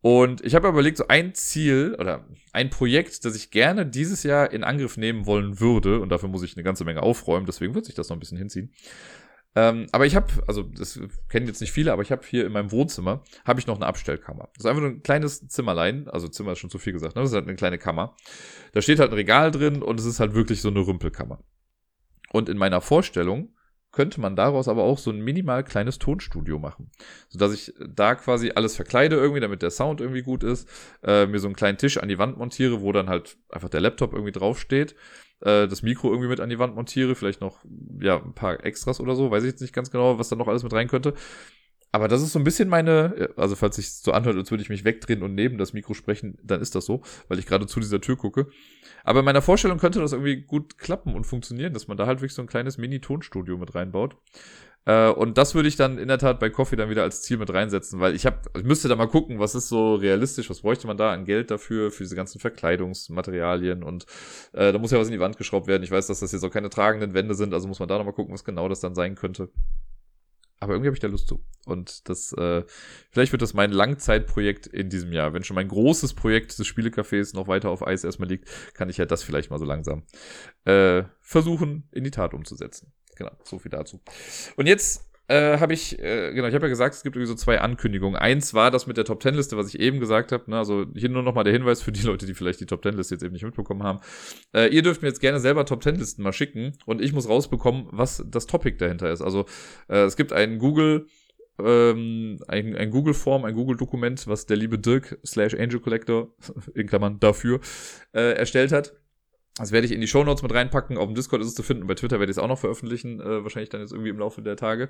Und ich habe überlegt, so ein Ziel oder ein Projekt, das ich gerne dieses Jahr in Angriff nehmen wollen würde, und dafür muss ich eine ganze Menge aufräumen, deswegen wird sich das noch ein bisschen hinziehen. Ähm, aber ich habe, also das kennen jetzt nicht viele, aber ich habe hier in meinem Wohnzimmer, habe ich noch eine Abstellkammer. Das ist einfach nur ein kleines Zimmerlein, also Zimmer ist schon zu viel gesagt, ne? das ist halt eine kleine Kammer. Da steht halt ein Regal drin und es ist halt wirklich so eine Rümpelkammer. Und in meiner Vorstellung könnte man daraus aber auch so ein minimal kleines Tonstudio machen. Sodass ich da quasi alles verkleide irgendwie, damit der Sound irgendwie gut ist, äh, mir so einen kleinen Tisch an die Wand montiere, wo dann halt einfach der Laptop irgendwie draufsteht, äh, das Mikro irgendwie mit an die Wand montiere, vielleicht noch, ja, ein paar Extras oder so, weiß ich jetzt nicht ganz genau, was da noch alles mit rein könnte. Aber das ist so ein bisschen meine, also falls sich so anhört, als würde ich mich wegdrehen und neben das Mikro sprechen, dann ist das so, weil ich gerade zu dieser Tür gucke. Aber in meiner Vorstellung könnte das irgendwie gut klappen und funktionieren, dass man da halt wirklich so ein kleines Mini-Tonstudio mit reinbaut. Äh, und das würde ich dann in der Tat bei Coffee dann wieder als Ziel mit reinsetzen, weil ich habe, ich müsste da mal gucken, was ist so realistisch, was bräuchte man da an Geld dafür, für diese ganzen Verkleidungsmaterialien und äh, da muss ja was in die Wand geschraubt werden. Ich weiß, dass das jetzt auch keine tragenden Wände sind, also muss man da nochmal gucken, was genau das dann sein könnte. Aber irgendwie habe ich da Lust zu. Und das, äh, vielleicht wird das mein Langzeitprojekt in diesem Jahr. Wenn schon mein großes Projekt des Spielecafés noch weiter auf Eis erstmal liegt, kann ich ja das vielleicht mal so langsam äh, versuchen, in die Tat umzusetzen. Genau, so viel dazu. Und jetzt äh, habe ich, äh, genau, ich habe ja gesagt, es gibt irgendwie so zwei Ankündigungen. Eins war das mit der Top Ten Liste, was ich eben gesagt habe. Ne? Also hier nur nochmal der Hinweis für die Leute, die vielleicht die Top Ten Liste jetzt eben nicht mitbekommen haben. Äh, ihr dürft mir jetzt gerne selber Top Ten Listen mal schicken und ich muss rausbekommen, was das Topic dahinter ist. Also äh, es gibt einen Google ähm, ein, ein Google-Form, ein Google-Dokument, was der liebe Dirk slash Angel Collector *laughs* in Klammern dafür äh, erstellt hat das werde ich in die Show Notes mit reinpacken. Auf dem Discord ist es zu finden. Bei Twitter werde ich es auch noch veröffentlichen. Äh, wahrscheinlich dann jetzt irgendwie im Laufe der Tage.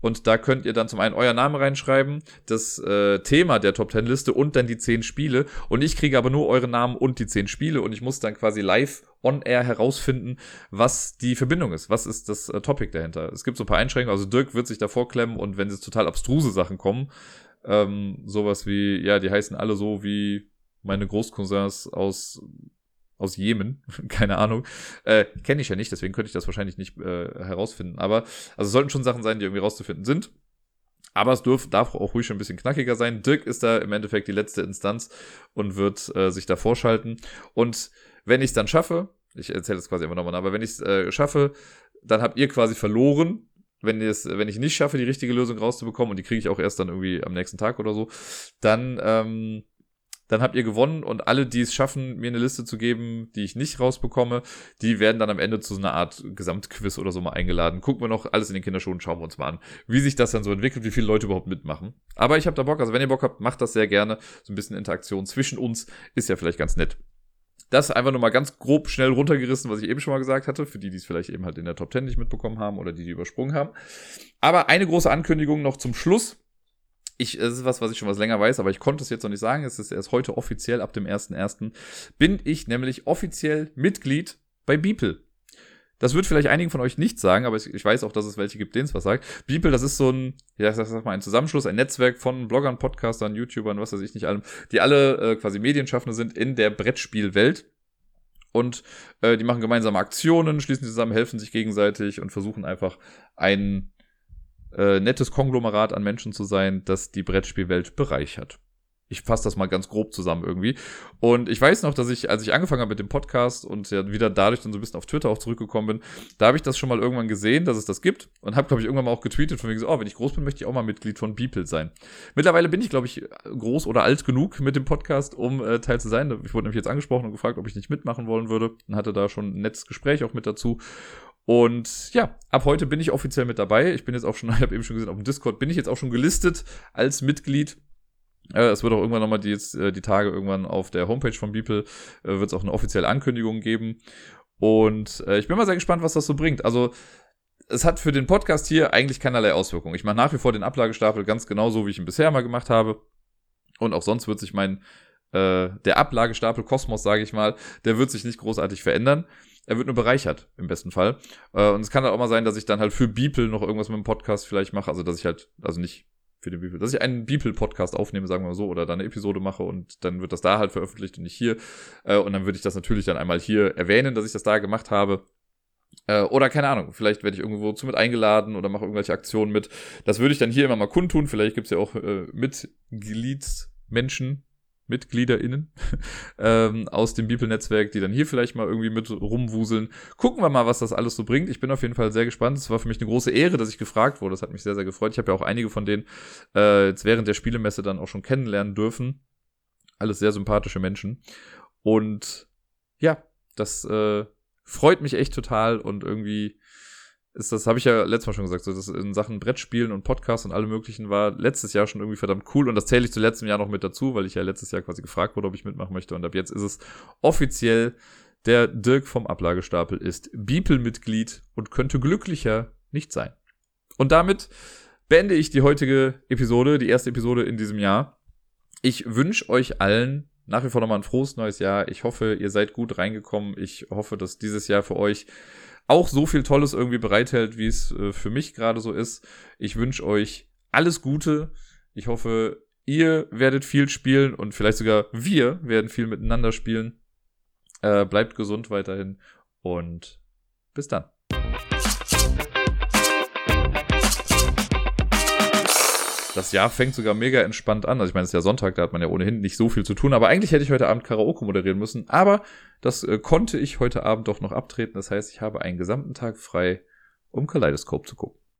Und da könnt ihr dann zum einen euer Name reinschreiben, das äh, Thema der Top 10 Liste und dann die 10 Spiele. Und ich kriege aber nur eure Namen und die 10 Spiele. Und ich muss dann quasi live on air herausfinden, was die Verbindung ist. Was ist das äh, Topic dahinter? Es gibt so ein paar Einschränkungen. Also Dirk wird sich davor klemmen und wenn jetzt total abstruse Sachen kommen, ähm, sowas wie, ja, die heißen alle so wie meine Großcousins aus aus Jemen, *laughs* keine Ahnung. Äh, Kenne ich ja nicht, deswegen könnte ich das wahrscheinlich nicht äh, herausfinden. Aber also sollten schon Sachen sein, die irgendwie rauszufinden sind. Aber es dürf, darf auch ruhig schon ein bisschen knackiger sein. Dirk ist da im Endeffekt die letzte Instanz und wird äh, sich da vorschalten. Und wenn ich es dann schaffe, ich erzähle das quasi immer nochmal, aber wenn ich es äh, schaffe, dann habt ihr quasi verloren. Wenn, wenn ich nicht schaffe, die richtige Lösung rauszubekommen, und die kriege ich auch erst dann irgendwie am nächsten Tag oder so, dann ähm, dann habt ihr gewonnen und alle, die es schaffen, mir eine Liste zu geben, die ich nicht rausbekomme, die werden dann am Ende zu so einer Art Gesamtquiz oder so mal eingeladen. Gucken wir noch alles in den Kinderschuhen, schauen wir uns mal an, wie sich das dann so entwickelt, wie viele Leute überhaupt mitmachen. Aber ich habe da Bock, also wenn ihr Bock habt, macht das sehr gerne. So ein bisschen Interaktion zwischen uns ist ja vielleicht ganz nett. Das einfach nur mal ganz grob schnell runtergerissen, was ich eben schon mal gesagt hatte, für die, die es vielleicht eben halt in der Top 10 nicht mitbekommen haben oder die, die übersprungen haben. Aber eine große Ankündigung noch zum Schluss ich, es ist was, was ich schon was länger weiß, aber ich konnte es jetzt noch nicht sagen. Es ist erst heute offiziell, ab dem 1.1. bin ich nämlich offiziell Mitglied bei Beeple. Das wird vielleicht einigen von euch nicht sagen, aber ich, weiß auch, dass es welche gibt, denen es was sagt. Beeple, das ist so ein, ja, ich sag mal, ein Zusammenschluss, ein Netzwerk von Bloggern, Podcastern, YouTubern, was weiß ich nicht allem, die alle äh, quasi Medienschaffende sind in der Brettspielwelt. Und äh, die machen gemeinsame Aktionen, schließen zusammen, helfen sich gegenseitig und versuchen einfach einen äh, nettes Konglomerat an Menschen zu sein, das die Brettspielwelt bereichert. Ich fasse das mal ganz grob zusammen irgendwie. Und ich weiß noch, dass ich, als ich angefangen habe mit dem Podcast und ja wieder dadurch dann so ein bisschen auf Twitter auch zurückgekommen bin, da habe ich das schon mal irgendwann gesehen, dass es das gibt und habe, glaube ich, irgendwann mal auch getweetet von wegen so, oh, wenn ich groß bin, möchte ich auch mal Mitglied von Beeple sein. Mittlerweile bin ich, glaube ich, groß oder alt genug mit dem Podcast, um äh, Teil zu sein. Ich wurde nämlich jetzt angesprochen und gefragt, ob ich nicht mitmachen wollen würde und hatte da schon ein nettes Gespräch auch mit dazu. Und ja, ab heute bin ich offiziell mit dabei. Ich bin jetzt auch schon, *laughs* ich habe eben schon gesehen, auf dem Discord bin ich jetzt auch schon gelistet als Mitglied. Äh, es wird auch irgendwann nochmal die, jetzt, äh, die Tage irgendwann auf der Homepage von Beeple äh, wird es auch eine offizielle Ankündigung geben. Und äh, ich bin mal sehr gespannt, was das so bringt. Also es hat für den Podcast hier eigentlich keinerlei Auswirkungen. Ich mache nach wie vor den Ablagestapel ganz genau so, wie ich ihn bisher mal gemacht habe. Und auch sonst wird sich mein, äh, der Ablagestapel Kosmos, sage ich mal, der wird sich nicht großartig verändern. Er wird nur bereichert, im besten Fall. Äh, und es kann auch mal sein, dass ich dann halt für Beeple noch irgendwas mit dem Podcast vielleicht mache. Also, dass ich halt, also nicht für den Beeple, dass ich einen Beeple-Podcast aufnehme, sagen wir mal so, oder dann eine Episode mache und dann wird das da halt veröffentlicht und nicht hier. Äh, und dann würde ich das natürlich dann einmal hier erwähnen, dass ich das da gemacht habe. Äh, oder keine Ahnung, vielleicht werde ich irgendwo zu mit eingeladen oder mache irgendwelche Aktionen mit. Das würde ich dann hier immer mal kundtun. Vielleicht gibt's ja auch äh, Mitgliedsmenschen, MitgliederInnen *laughs* ähm, aus dem Bibel-Netzwerk, die dann hier vielleicht mal irgendwie mit rumwuseln. Gucken wir mal, was das alles so bringt. Ich bin auf jeden Fall sehr gespannt. Es war für mich eine große Ehre, dass ich gefragt wurde. Das hat mich sehr, sehr gefreut. Ich habe ja auch einige von denen äh, jetzt während der Spielemesse dann auch schon kennenlernen dürfen. Alles sehr sympathische Menschen. Und ja, das äh, freut mich echt total und irgendwie ist das, habe ich ja letztes Mal schon gesagt, so das in Sachen Brettspielen und Podcasts und alle möglichen war letztes Jahr schon irgendwie verdammt cool und das zähle ich zu letztem Jahr noch mit dazu, weil ich ja letztes Jahr quasi gefragt wurde, ob ich mitmachen möchte und ab jetzt ist es offiziell der Dirk vom Ablagestapel ist Beeple-Mitglied und könnte glücklicher nicht sein. Und damit beende ich die heutige Episode, die erste Episode in diesem Jahr. Ich wünsche euch allen nach wie vor nochmal ein frohes neues Jahr. Ich hoffe, ihr seid gut reingekommen. Ich hoffe, dass dieses Jahr für euch auch so viel Tolles irgendwie bereithält, wie es äh, für mich gerade so ist. Ich wünsche euch alles Gute. Ich hoffe, ihr werdet viel spielen und vielleicht sogar wir werden viel miteinander spielen. Äh, bleibt gesund weiterhin und bis dann. Das Jahr fängt sogar mega entspannt an. Also ich meine, es ist ja Sonntag, da hat man ja ohnehin nicht so viel zu tun. Aber eigentlich hätte ich heute Abend Karaoke moderieren müssen. Aber das äh, konnte ich heute Abend doch noch abtreten. Das heißt, ich habe einen gesamten Tag frei, um Kaleidoskop zu gucken.